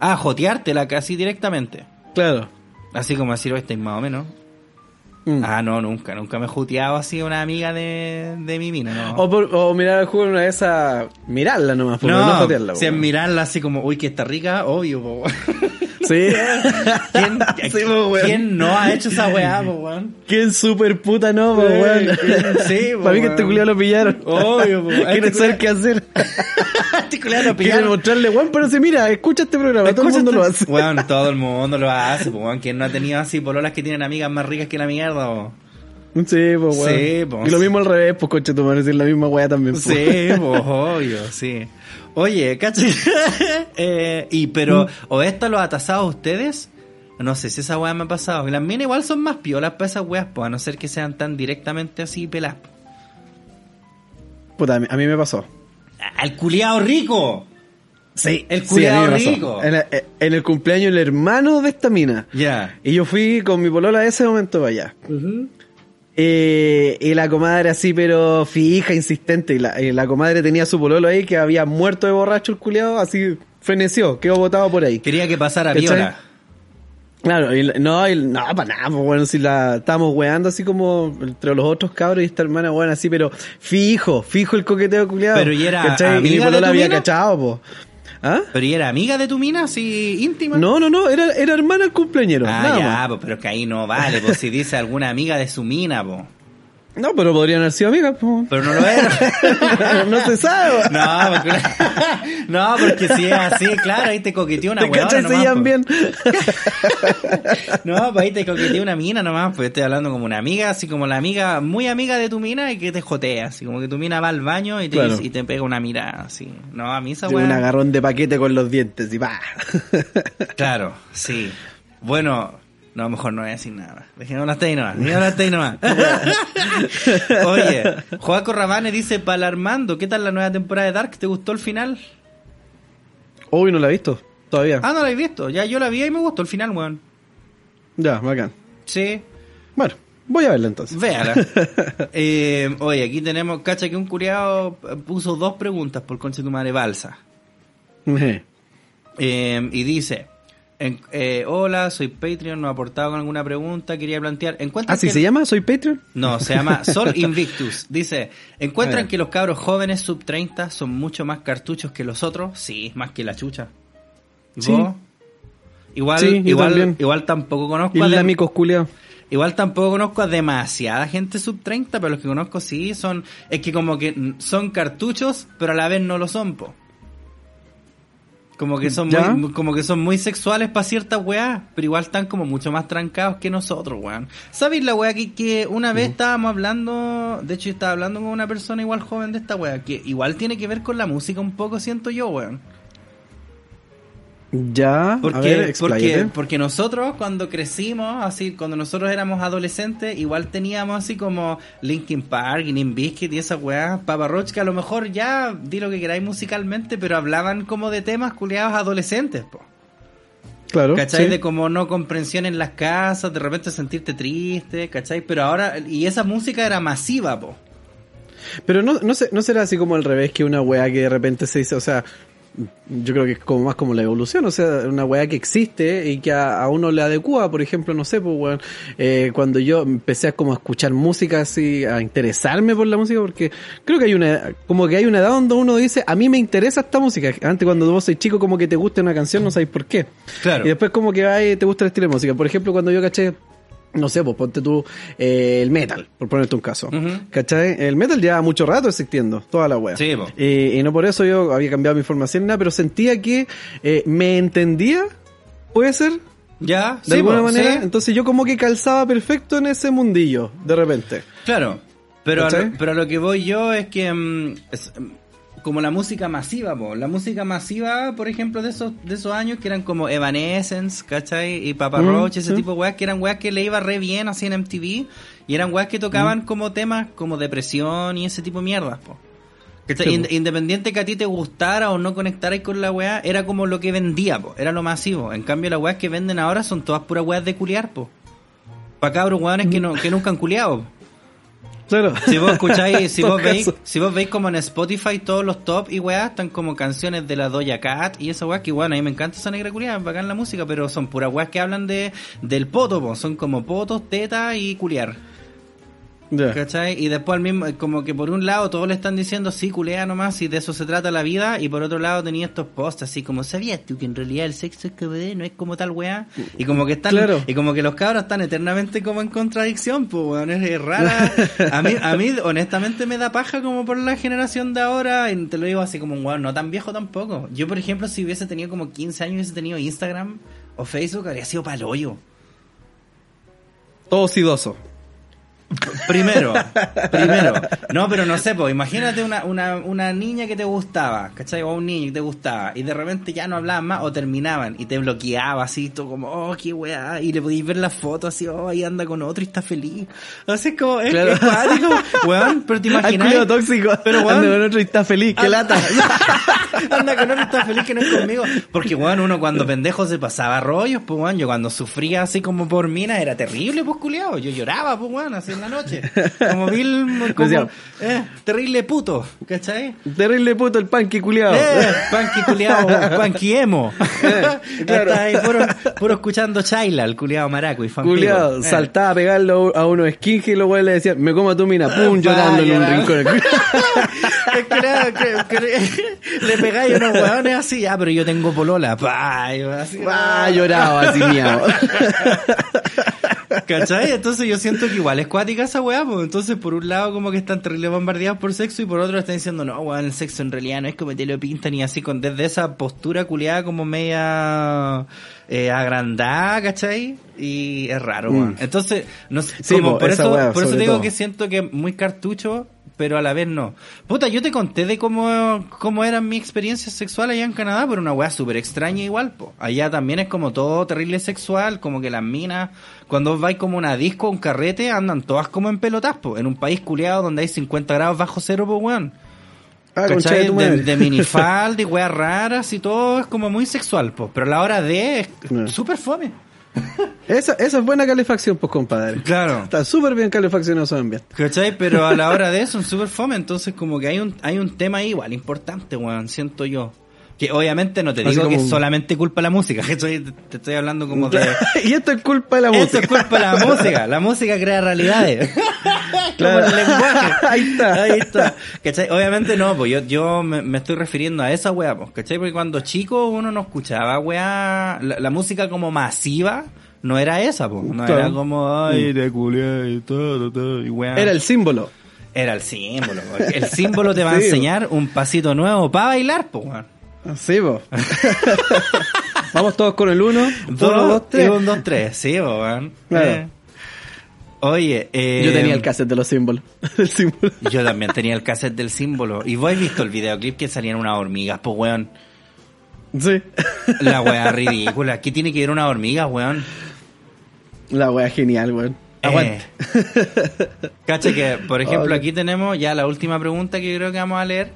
S1: Ah, joteártela casi directamente.
S2: Claro.
S1: Así como decir, "Oh, estáis más o menos.
S2: Mm.
S1: Ah, no, nunca, nunca me he juteado así a una amiga de, de mi mina, no.
S2: O, por- o mirar el juego una de esas, mirarla nomás, porque no,
S1: no,
S2: jotearla.
S1: si es mirarla así como, uy, que está rica, obvio, po.
S2: Sí.
S1: ¿Quién,
S2: Sí, po.
S1: ¿Quién no ha hecho esa weá, po, weón?
S2: ¿Quién super puta no, po,
S1: Sí,
S2: weón?
S1: sí, po,
S2: Para mí que este culiado lo pillaron.
S1: Obvio. Este
S2: Quieren saber qué hacer.
S1: Este
S2: Quieren mostrarle, weón, pero si mira, escucha este programa, todo el mundo lo hace.
S1: Weón, todo el mundo lo hace, po, weón. ¿Quién no ha tenido así pololas que tienen amigas más ricas que la mierda, po?
S2: Sí, pues, weón.
S1: Sí.
S2: Y lo mismo al revés, pues, coche tu madre, es la misma weá también. po.
S1: Sí, pues, obvio, sí. Oye, caché. eh, y pero, ¿o esto lo ha tasado a ustedes? No sé si esa weá me ha pasado. Y las minas igual son más piolas para esas weas, pues, a no ser que sean tan directamente así peladas.
S2: Puta, a mí, a mí me pasó.
S1: ¡Al culiao rico!
S2: Sí,
S1: El
S2: sí, pasó.
S1: rico.
S2: En, el- en el cumpleaños del hermano de esta mina.
S1: Ya.
S2: Y yo fui con mi polola a ese momento para allá. Eh, y la comadre así, pero fija, insistente. Y la, y la comadre tenía su pololo ahí que había muerto de borracho el culiado, así feneció, quedó botado por ahí.
S1: Quería que pasara viola.
S2: Claro, y la- no, y- no, para nada, pues bueno, si la estábamos weando así como entre los otros cabros y esta hermana weón así, pero fijo, fijo el coqueteo culiado.
S1: Pero, ¿y era
S2: ¿cachai? Y mi
S1: amiga de tu
S2: había
S1: mina?
S2: cachado, po. ¿Ah?
S1: Pero ¿y era amiga de tu mina, así íntima?
S2: No, no, no, era, era hermana el cumpleañero.
S1: Ah,
S2: nada
S1: ya, pues, pero que ahí no vale, pues si dice alguna amiga de su mina, pues.
S2: No, pero podrían haber sido amigas. po.
S1: Pero no lo era.
S2: no se sabe.
S1: No, porque, no, porque si es así, claro, ahí te coqueteó una
S2: ¿Te cachai? Se
S1: nomás,
S2: bien.
S1: No, pues ahí te coqueteó una mina nomás, pues estoy hablando como una amiga, así como la amiga, muy amiga de tu mina y que te jotea, así como que tu mina va al baño y te,
S2: Claro.
S1: y te pega una mirada, así. No, a mí esa weá-
S2: un agarrón de paquete con los dientes y va.
S1: Claro, sí. Bueno, no, mejor no voy a decir nada. Dejémoslo hasta ahí nomás. Dejémoslo hasta ahí nomás. Oye, Joaco Rabane dice, para Armando, ¿qué tal la nueva temporada de Dark? ¿Te gustó el final?
S2: Uy, no la he visto. Todavía.
S1: Ah, no la he visto. Ya yo la vi y me gustó el final, weón.
S2: Ya, bacán.
S1: Sí,
S2: Bueno, voy a verla entonces.
S1: véala. Eh, oye, aquí tenemos, cacha que un curiado puso dos preguntas por concha de tu madre balsa.
S2: Meh.
S1: Eh, y dice, en- eh, hola, soy Patreon, no he aportado con alguna pregunta, quería plantear, ¿encuentran
S2: ¿Así
S1: que-
S2: se llama? ¿Soy Patreon?
S1: No, se llama Sol Invictus. Dice, ¿encuentran
S2: Ah.
S1: que los cabros jóvenes sub 30 son mucho más cartuchos que los otros? Sí, más que la chucha.
S2: Sí.
S1: ¿Vos? Igual,
S2: Sí,
S1: igual, igual tampoco conozco
S2: Islámicos culiados.
S1: Igual tampoco conozco a demasiada gente sub 30, pero los que conozco sí son, es que como que son cartuchos, pero a la vez no lo son, po. Como que son
S2: ¿Ya?
S1: muy, como que son muy sexuales para ciertas weas, pero igual están como mucho más trancados que nosotros, weón. ¿Sabéis la wea que, que una vez estábamos hablando, de hecho yo estaba hablando con una persona igual joven de esta wea, que igual tiene que ver con la música un poco, siento yo, weón.
S2: Ya,
S1: Porque,
S2: a ver,
S1: porque, porque nosotros cuando crecimos, así cuando nosotros éramos adolescentes, igual teníamos así como Linkin Park, Limp Bizkit y esas weas, Papa Roach, que a lo mejor ya di lo que queráis musicalmente, pero hablaban como de temas culiados adolescentes, po.
S2: Claro.
S1: ¿Cachai?
S2: sí.
S1: De como no comprensión en las casas, de repente sentirte triste, ¿cachai? Pero ahora, y esa música era masiva, po.
S2: Pero no, no, sé, no será así como al revés que una weá que de repente se dice, o sea, yo creo que es como más como la evolución, o sea, una weá que existe y que a, a uno le adecua, por ejemplo, no sé, pues weón, eh, cuando yo empecé a como a escuchar música así, a interesarme por la música, porque creo que hay una, como que hay una edad donde uno dice, a mí me interesa esta música, antes cuando vos sois chico como que te gusta una canción, no sabéis por qué.
S1: Claro.
S2: Y después como que ay, te gusta el estilo de música, por ejemplo, cuando yo caché no sé, pues ponte tú eh, el metal, por ponerte un caso.
S1: Ujú.
S2: ¿Cachai? El metal lleva mucho rato existiendo, toda la wea.
S1: Sí.
S2: Y, no por eso yo había cambiado mi formación ni nada, pero sentía que eh, me entendía, puede ser, de
S1: ¿Ya? Sí,
S2: alguna
S1: po,
S2: manera.
S1: sí.
S2: Entonces yo como que calzaba perfecto en ese mundillo, de repente.
S1: Claro, pero a, lo, pero a lo que voy yo es que es, mm, como la música masiva, po. la música masiva, por ejemplo, de esos de esos años que eran como Evanescence, ¿cachai? Y Papa
S2: Mm,
S1: Roach, ese
S2: sí.
S1: tipo de weas, que eran weas que le iba re bien así en MTV, y eran weas que tocaban
S2: Mm.
S1: como temas como depresión y ese tipo de mierdas, po. Independiente que a ti te gustara o no conectarais con la wea, era como lo que vendía, po. era lo masivo. En cambio, las weas que venden ahora son todas puras weas de culiar, po. Pa' cabros weones que, no, que nunca han culiado. po.
S2: Claro.
S1: Si vos escucháis, si vos veis, si vos veis como en Spotify todos los top y weá, están como canciones de la Doja Cat y esa weá que bueno, a mí me encanta esa negra culiada, bacán la música, pero son puras weas que hablan de del poto, po. son como potos, teta y culiar. ¿Cachai? Y después al mismo, como que por un lado todos le están diciendo sí, culea nomás, y de eso se trata la vida, y por otro lado tenía estos posts así como, ¿sabías tú que en realidad el sexo es que no es como tal weá? Y como que están,
S2: Claro.
S1: y como que los cabros están eternamente como en contradicción, pues weón, es, es rara. A mí, a mí honestamente me da paja como por la generación de ahora, y te lo digo así como un weón, no tan viejo tampoco. Yo por ejemplo si hubiese tenido como 15 años y hubiese tenido Instagram o Facebook, habría sido paloyo.
S2: Todo sidoso.
S1: Primero, primero. No, pero no sé, pues imagínate una, una, una niña que te gustaba, ¿cachai? O un niño que te gustaba, y de repente ya no hablaban más o terminaban y te bloqueaba así, todo como, oh, qué weá, y le podías ver la foto así, oh, ahí anda con otro y está feliz. Así es como, es,
S2: Claro.
S1: weón, pero te imaginas.
S2: tóxico.
S1: Pero, weón,
S2: Anda con otro y está feliz, qué lata.
S1: Anda con otro y está feliz que no es conmigo. Porque, weón, uno cuando pendejo se pasaba rollos, pues, weón. Yo cuando sufría así como por mina era terrible, pues, culiado. Yo lloraba, pues, weón, así la noche. Como vil, como,
S2: Decía-
S1: eh, terrible puto, ¿cachai?
S2: Terrible puto el panqui culiao.
S1: Eh, panqui culiao, panqui emo.
S2: Eh, claro.
S1: Está ahí puro, puro escuchando Chaila, el culiado maraco y
S2: Culiao.
S1: Eh.
S2: saltaba a pegarlo a unos skinhead y güeyes le decían, me como a tu mina, pum, yo
S1: Vaya,
S2: dándole un rincón.
S1: Es que era- que- que- le pegáis unos hueones así, ah, pero yo tengo polola, pa, así,
S2: Ah, lloraba así miau.
S1: ¿Cachai? Entonces yo siento que igual es cuática esa weá, pues. Entonces, por un lado, como que están terrible bombardeados por sexo, y por otro están diciendo, no, weón, el sexo en realidad no es como te lo pintan, y así con desde esa postura culiada como media eh, agrandada, ¿cachai? Y es raro,
S2: Mm.
S1: weón. Entonces, no sé,
S2: Sí,
S1: como
S2: po,
S1: por eso,
S2: weá,
S1: por eso digo
S2: todo.
S1: que siento que muy cartucho, pero a la vez no. Puta, yo te conté de cómo, cómo era mi experiencia sexual allá en Canadá, pero una weá súper extraña igual, po. Allá también es como todo terrible sexual, como que las minas, cuando vais como una disco, un carrete, andan todas como en pelotas, po. En un país culiado donde hay 50 grados bajo cero, po, weón.
S2: Ah, de
S1: De,
S2: madre.
S1: de minifalda y weas raras y todo es como muy sexual, po. Pero a la hora de es
S2: No.
S1: súper fome.
S2: Esa, esa es buena calefacción, pues, compadre.
S1: Claro.
S2: Está súper bien calefaccionado su ambiente.
S1: ¿Cachai? Pero a la hora de eso, es súper fome. Entonces, como que hay un, hay un tema ahí igual importante, weón, siento yo. Que obviamente no te
S2: Así
S1: digo que es solamente culpa de la música. ¿cachai? Te estoy hablando como de.
S2: y esto es culpa de la
S1: Esto
S2: música.
S1: es culpa de la música. La música crea realidades.
S2: Claro.
S1: Como el lenguaje.
S2: Ahí está.
S1: Ahí está. ¿Cachai? Obviamente no, pues yo, yo me, me estoy refiriendo a esa weá, pues, ¿cachai? Porque cuando chico uno no escuchaba weá, la, la música como masiva no era esa, pues. No era como, ay, de culiá y todo, todo, y weá.
S2: Era el símbolo.
S1: Era el símbolo. El símbolo te va a enseñar un pasito nuevo para bailar, pues, weón.
S2: Sí, po. Vamos todos con el uno.
S1: Dos,
S2: Uno, dos, tres.
S1: y un, dos, tres, sí, po, weón.
S2: Claro.
S1: Eh. Oye, eh,
S2: Yo tenía el cassette de los símbolos. el símbolo.
S1: Yo también tenía el cassette del símbolo. Y vos has visto el videoclip que salían unas hormigas, pues, weón.
S2: Sí.
S1: La weá ridícula. ¿Qué tiene que ver una hormiga, weón?
S2: La wea genial, weón. Aguante.
S1: Eh, que, por ejemplo, aquí tenemos ya la última pregunta que yo creo que vamos a leer.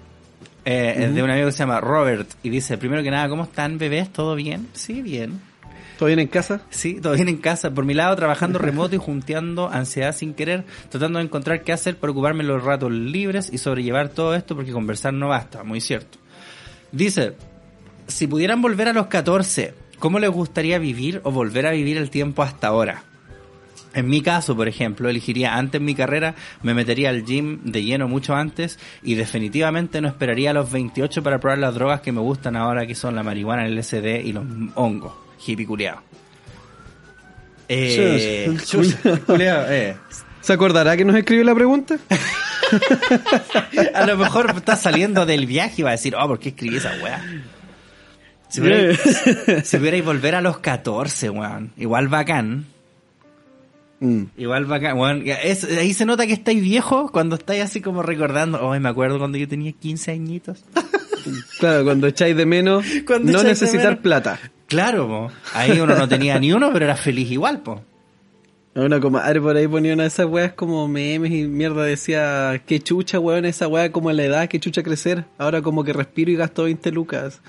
S1: Eh, Es de un amigo que se llama Robert. Y dice, primero que nada, ¿cómo están, bebés? ¿Todo bien? Sí, bien.
S2: ¿Todo bien en casa?
S1: Sí, todo bien en casa. Por mi lado, trabajando remoto y junteando ansiedad sin querer, tratando de encontrar qué hacer para ocuparme los ratos libres y sobrellevar todo esto porque conversar no basta, muy cierto. Dice, si pudieran volver a los 14, ¿cómo les gustaría vivir o volver a vivir el tiempo hasta ahora? En mi caso, por ejemplo, elegiría antes mi carrera, me metería al gym de lleno mucho antes y definitivamente no esperaría a los 28 para probar las drogas que me gustan ahora, que son la marihuana, el LSD y los hongos, hippie culiao. Eh, culiao, eh.
S2: ¿Se acordará que nos escribió la pregunta?
S1: A lo mejor está saliendo del viaje y va a decir, oh, ¿por qué escribí esa weá? Si pudierais, si pudierais volver a los 14, weón. Igual bacán.
S2: Mm.
S1: Igual bacán. Es- ahí se nota que estáis viejos cuando estáis así como recordando. Oh, me acuerdo cuando yo tenía 15 añitos.
S2: Claro, cuando echáis de menos
S1: Cuando
S2: no necesitar
S1: menos.
S2: plata.
S1: Claro, po. Ahí uno no tenía ni uno, pero era feliz igual, po.
S2: Una comadre por ahí ponía una de esas weas como memes y mierda decía, qué chucha weón, esa wea como la edad, qué chucha crecer. Ahora como que respiro y gasto 20 lucas.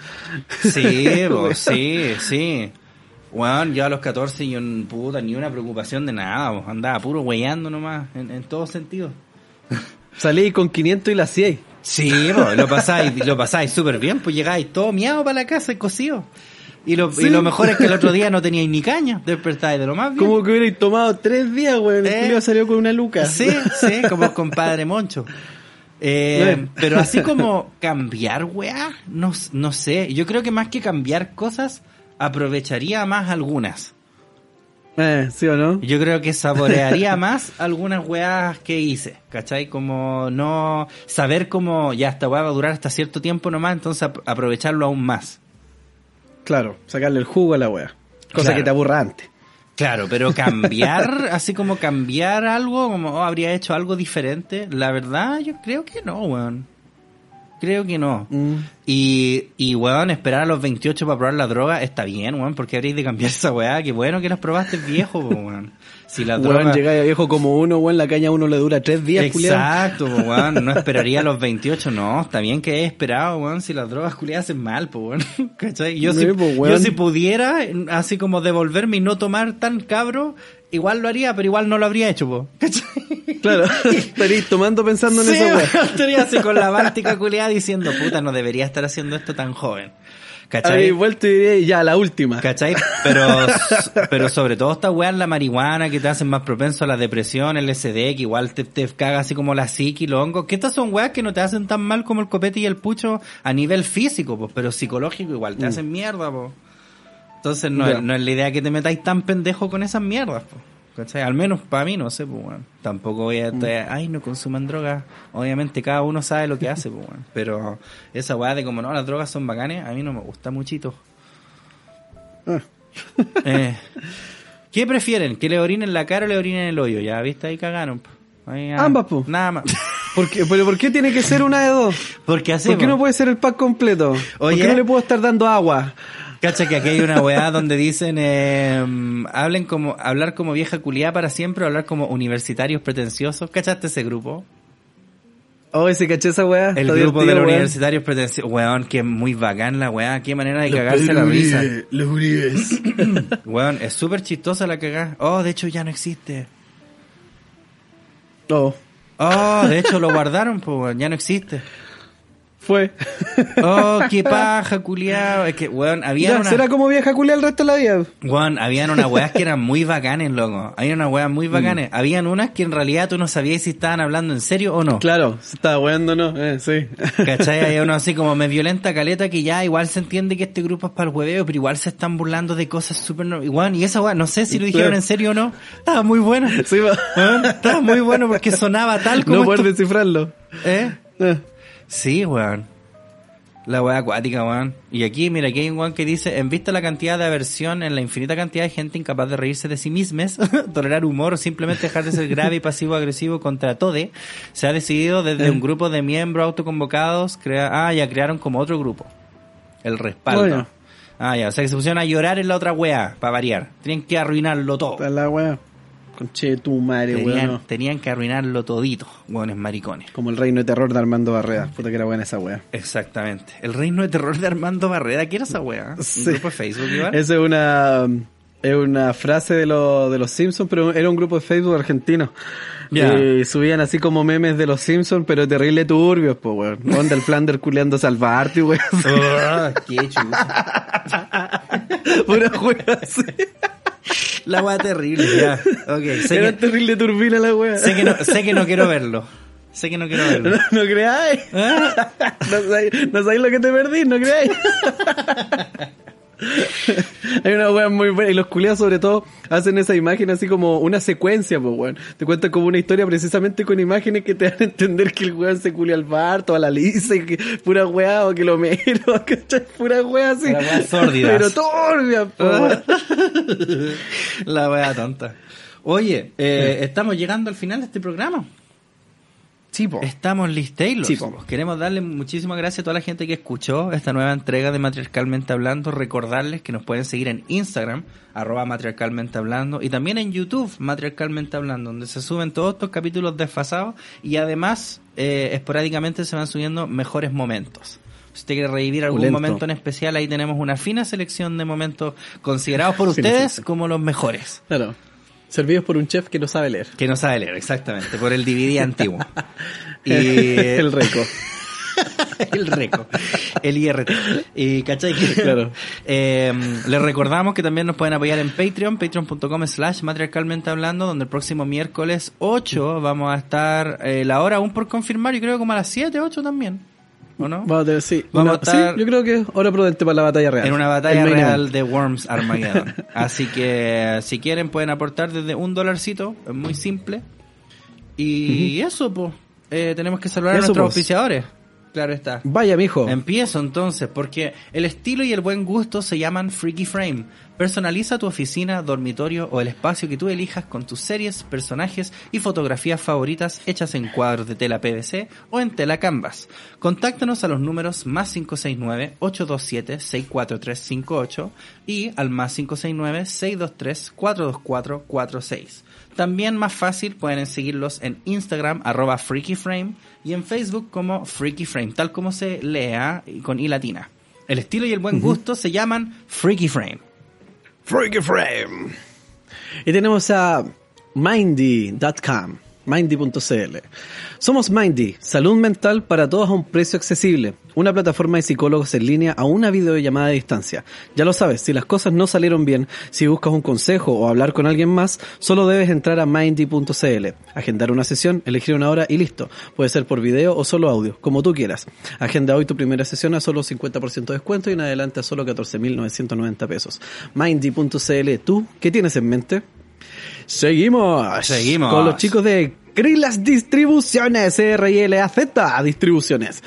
S1: Sí, po, sí, sí. Weón, yo a los 14 yo n- puta, ni una preocupación de nada, po. andaba puro weyando nomás, en, en todos sentidos.
S2: Salí con 500 y la 100.
S1: Sí, lo pasáis, lo pasáis súper bien, pues llegáis todo miado para la casa y cocido. Y lo,
S2: Sí.
S1: y lo mejor es que el otro día no teníais ni caña, despertáis de lo más bien.
S2: Como que hubierais tomado tres días, weón. El
S1: Eh.
S2: culiao salió con una luca.
S1: Sí, sí, como compadre Moncho. Eh, pero así como cambiar, weá, no, no sé. Yo creo que más que cambiar cosas, aprovecharía más algunas.
S2: Eh, ¿sí o no?
S1: Yo creo que saborearía más algunas weas que hice, ¿cachai? Como no saber cómo ya esta weá va a durar hasta cierto tiempo nomás, entonces ap- aprovecharlo aún más.
S2: Claro, sacarle el jugo a la wea. Cosa
S1: Claro.
S2: que te aburra antes.
S1: Claro, pero cambiar, así como cambiar algo, como oh, habría hecho algo diferente, la verdad yo creo que no, weón. Creo que no.
S2: Mm.
S1: Y, y, weón, esperar a los 28 para probar la droga está bien, weón, porque habréis de cambiar esa weá. Qué bueno que las probaste viejo, weón. Si la droga...
S2: llegáis a viejo como uno, weón, la caña a uno le dura tres días.
S1: Exacto, po, weón. No esperaría los 28, no. Está bien que he esperado, weón. Si las drogas culiadas hacen mal, po, weón. ¿Cachai? Yo, si,
S2: po, weón.
S1: yo si pudiera, así como devolverme y no tomar tan cabro, igual lo haría, pero igual no lo habría hecho, po. ¿Cachai?
S2: Claro, estaréis tomando pensando en
S1: Sí,
S2: wea.
S1: weón, estaría así con la báltica culiada diciendo, puta, no debería estar haciendo esto tan joven. ¿Cachai?
S2: Habéis vuelto y ya, la última.
S1: ¿Cachai? Pero, pero sobre todo esta weá la marihuana que te hacen más propenso a la depresión, el SD, que igual te, te caga así como la psiqui, los hongos, que estas son weas que no te hacen tan mal como el copete y el pucho a nivel físico, pues, pero psicológico igual te hacen mierda, pues. Entonces no, es, no es la idea que te metáis tan pendejo con esas mierdas, pues. ¿Cachai? Al menos para mí, no sé, pues, weón. Tampoco voy a estar, ay, no consuman drogas. Obviamente cada uno sabe lo que hace, pues. Pero esa weá de como, no, las drogas son bacanes, a mí no me gusta muchito.
S2: Ah.
S1: Eh, ¿Qué prefieren? ¿Que le orinen la cara o le orinen el hoyo? Ya, ¿viste? Ahí cagaron. po. Ahí, ah,
S2: Ambas, po.
S1: Nada más.
S2: ¿Por qué? ¿Pero por qué tiene que ser una de dos?
S1: Porque así,
S2: ¿Por qué no puede ser el pack completo? ¿Por
S1: Oye.
S2: qué no le puedo estar dando agua?
S1: Cacha que aquí hay una weá donde dicen eh, hablen como hablar como vieja culiada para siempre o hablar como universitarios pretenciosos. ¿Cachaste ese grupo?
S2: Oh, ese caché esa weá.
S1: El
S2: Está
S1: grupo de los universitarios pretenciosos. Weón, que es muy bacán la weá. Qué manera de cagarse la risa.
S2: Los Uribes.
S1: Weón, es súper chistosa la cagada. Oh, de hecho ya no existe.
S2: Oh,
S1: Oh, de hecho lo guardaron, pues weón, ya no existe.
S2: Fue.
S1: Oh, qué paja, culiado. Es que, weón, había
S2: Ya,
S1: una...
S2: será como vieja culia el resto de la vida.
S1: Weón, habían unas weas que eran muy bacanes, loco. Había unas weas muy bacanes. Habían unas que en realidad tú no sabías si estaban hablando en serio o no.
S2: Claro, se estaba weando, ¿no? Eh, sí.
S1: ¿Cachai? Hay uno así como me violenta caleta que ya igual se entiende que este grupo es para el hueveo, pero igual se están burlando de cosas súper... no- Weón, y esa wea, no sé si lo dijeron en serio o no. Estaba muy buena.
S2: Sí.
S1: Weón, estaba muy bueno porque sonaba tal como...
S2: No poder
S1: esto-
S2: descifrarlo.
S1: ¿Eh?
S2: Eh.
S1: Sí, weón. La weá acuática, weón. Y aquí, mira, aquí hay un weón que dice, en vista de la cantidad de aversión en la infinita cantidad de gente incapaz de reírse de sí mismas, tolerar humor o simplemente dejar de ser grave y pasivo-agresivo contra todo, se ha decidido desde un grupo de miembros autoconvocados, crea ah, ya crearon como otro grupo. El respaldo.
S2: Bueno.
S1: Ah, ya, o sea que se pusieron a llorar en la otra weá, para variar. Tenían que arruinarlo todo.
S2: La weá. Conche tu madre,
S1: Tenían,
S2: weón.
S1: tenían que arruinarlo todito, weones maricones.
S2: Como el reino de terror de Armando Barreda. Puta que era buena esa weá.
S1: Exactamente. El reino de terror de Armando Barrera. ¿Qué era esa weá? ¿Un
S2: Sí.
S1: grupo de Facebook, igual?
S2: Esa es una, es una frase de, lo- de los Simpsons, pero era un grupo de Facebook argentino.
S1: Ya.
S2: Y subían así como memes de los Simpsons, pero terrible turbios, pues, weón. Onda el Flander culeando salvarte, weón.
S1: Ah, qué chulo.
S2: Pura weá así.
S1: La weá terrible, ya. Ok, sé
S2: Era
S1: que,
S2: terrible turbina la weá.
S1: sé, que no, sé que no quiero verlo. Sé que no quiero verlo.
S2: No, no creáis.
S1: Ah,
S2: No sabéis, no sabéis lo que te perdí, no creáis. Hay una wea muy buena. Y los culiados, sobre todo, hacen esa imagen así como una secuencia, pues, weón. Te cuentan como una historia precisamente con imágenes que te dan a entender que el weón se culia al Barto, a la Lisa, y que pura weá, o que lo mero, ¿cachai? Pura weá así.
S1: Weá.
S2: Pero turbia, po, weón.
S1: La weá tonta. Oye, eh, estamos llegando al final de este programa.
S2: Sí, po.
S1: Estamos listos.
S2: Sí, po.
S1: Queremos darle muchísimas gracias a toda la gente que escuchó esta nueva entrega de Matriarcalmente Hablando. Recordarles que nos pueden seguir en Instagram, arroba Matriarcalmente Hablando, y también en YouTube, Matriarcalmente Hablando, donde se suben todos estos capítulos desfasados y además eh, esporádicamente se van subiendo mejores momentos. Si usted quiere revivir algún momento en especial, ahí tenemos una fina selección de momentos considerados por ustedes como los mejores.
S2: Claro. Servidos por un chef que no sabe leer.
S1: Que no sabe leer, exactamente, por el DVD antiguo. Y
S2: el reco.
S1: el RECO, el IRT. Y ¿cachai?
S2: Claro.
S1: Eh, les recordamos que también nos pueden apoyar en Patreon, patreon.com slash matriarcalmente hablando, donde el próximo miércoles 8 vamos a estar, eh, la hora aún por confirmar, y creo como a las 7, 8 también, ¿o no?
S2: Vamos a tener, sí.
S1: Vamos
S2: Una-
S1: a estar-
S2: sí, yo creo que es hora prudente para la batalla real.
S1: En una batalla
S2: El
S1: real de Worms Armageddon. Así que si quieren pueden aportar desde un dolarcito, es muy simple. Y eso, pues, tenemos que saludar a nuestros
S2: pues.
S1: auspiciadores. Claro está.
S2: Vaya, mijo.
S1: Empiezo entonces, porque el estilo y el buen gusto se llaman Freaky Frame. Personaliza tu oficina, dormitorio o el espacio que tú elijas con tus series, personajes y fotografías favoritas hechas en cuadros de tela PVC o en tela Canvas. Contáctanos a los números más 569-827-64358 y al más 569-623-42446. También más fácil pueden seguirlos en Instagram arroba freakyframe y en Facebook como freakyframe, tal como se lea con i latina. El estilo y el buen gusto se llaman Freaky Frame.
S2: Freaky Frame. Y tenemos a Mindy.com, Mindy.cl. Somos Mindy, salud mental para todos a un precio accesible. Una plataforma de psicólogos en línea a una videollamada a distancia. Ya lo sabes, si las cosas no salieron bien, si buscas un consejo o hablar con alguien más, solo debes entrar a Mindy.cl, agendar una sesión, elegir una hora y listo. Puede ser por video o solo audio, como tú quieras. Agenda hoy tu primera sesión a solo 50% de descuento y en adelante a solo 14.990 pesos. Mindy.cl, ¿tú qué tienes en mente? Seguimos.
S1: Seguimos.
S2: Con los chicos de Krilas Distribuciones, R-I-L-A-Z Distribuciones.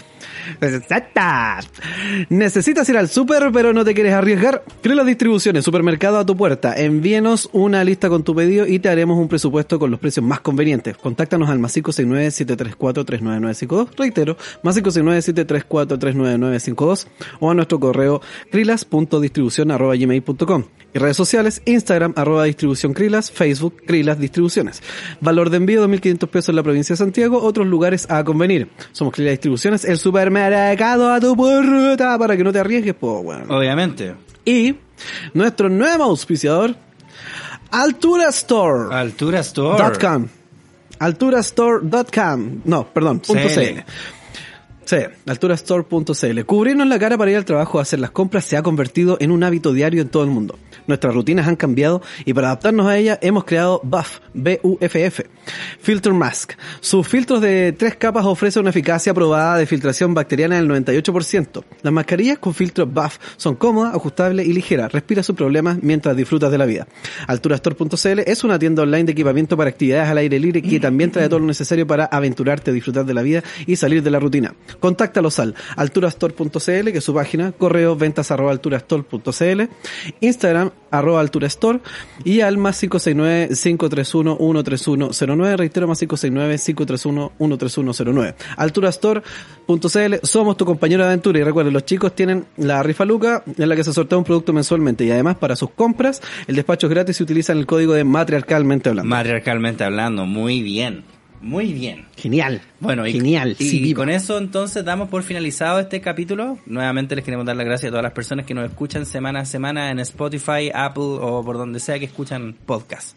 S2: Necesitas ir al súper, pero no te quieres arriesgar. Krilas Distribuciones, supermercado a tu puerta. Envíenos una lista con tu pedido y te haremos un presupuesto con los precios más convenientes. Contáctanos al más 569-734-39952. Reitero, más 569-734-39952 o a nuestro correo krilas.distribución.gmail.com. Y redes sociales, Instagram, arroba distribución Krilas, Facebook, Krilas Distribuciones. Valor de envío 2.500 pesos en la provincia de Santiago, otros lugares a convenir. Somos Krilas Distribuciones, el supermercado a tu puerta para que no te arriesgues, po, weón.
S1: Obviamente.
S2: Y nuestro nuevo auspiciador, Altura Store.
S1: Altura Store.
S2: .com. Alturastore.com. No, perdón, punto
S1: CL.
S2: .cl. Sí, alturastore.cl. Cubrirnos la cara para ir al trabajo a hacer las compras se ha convertido en un hábito diario en todo el mundo. Nuestras rutinas han cambiado y para adaptarnos a ellas hemos creado Buff, B-U-F-F, Filter Mask. Sus filtros de tres capas ofrecen una eficacia probada de filtración bacteriana del 98%. Las mascarillas con filtro Buff son cómodas, ajustables y ligeras. Respira sus problemas mientras disfrutas de la vida. Alturastore.cl es una tienda online de equipamiento para actividades al aire libre que también trae todo lo necesario para aventurarte disfrutar de la vida y salir de la rutina. Contáctalos al alturastore.cl, que es su página, correo ventas arroba alturastore.cl, Instagram arroba alturastore y al más 569-531-13109, reitero más 569-531-13109. Alturastore.cl, somos tu compañero de aventura y recuerden, los chicos tienen la rifa Luca en la que se sortea un producto mensualmente y además para sus compras el despacho es gratis si utilizan el código de matriarcalmente hablando.
S1: Matriarcalmente hablando, muy bien. Muy bien.
S2: Genial.
S1: Bueno, y,
S2: Genial.
S1: y
S2: sí,
S1: con eso entonces damos por finalizado este capítulo. Nuevamente les queremos dar las gracias a todas las personas que nos escuchan semana a semana en Spotify, Apple o por donde sea que escuchan podcast.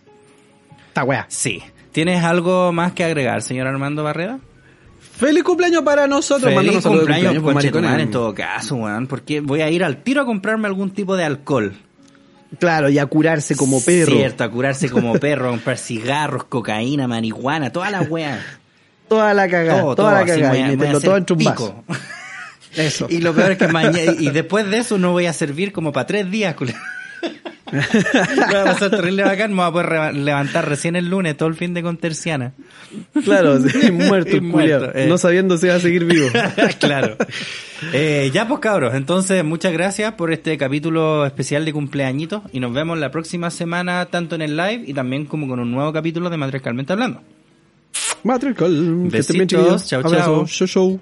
S2: Esta wea.
S1: Sí. ¿Tienes algo más que agregar, señor Armando Barreda?
S2: Feliz cumpleaños para nosotros.
S1: Feliz cumpleaños,
S2: pues,
S1: conchetumare,
S2: maricones.
S1: en todo caso, weón. Porque voy a ir al tiro a comprarme algún tipo de alcohol.
S2: Claro, y a curarse como perro.
S1: Cierto, a curarse como perro, a comprar cigarros, cocaína, marihuana, toda la weá.
S2: Toda la cagada,
S1: Todo,
S2: toda
S1: todo,
S2: la cagada. Y
S1: a
S2: meterlo todo vaso. Eso.
S1: Y lo peor es que mañana, y después de eso no voy a servir como para tres días, culo. Voy a pasar terrible bacán, me voy a poder levantar recién el lunes, todo el fin de con terciana.
S2: Claro, sí, muerto
S1: muerto, eh.
S2: No sabiendo si va a seguir vivo.
S1: claro. Eh, ya pues cabros, entonces muchas gracias por este capítulo especial de cumpleañitos y nos vemos la próxima semana tanto en el live y también como con un nuevo capítulo de Matriarcalmente Hablando.
S2: Matriarcal. Que estén bien,
S1: Besitos, chao, chao.
S2: Show, show.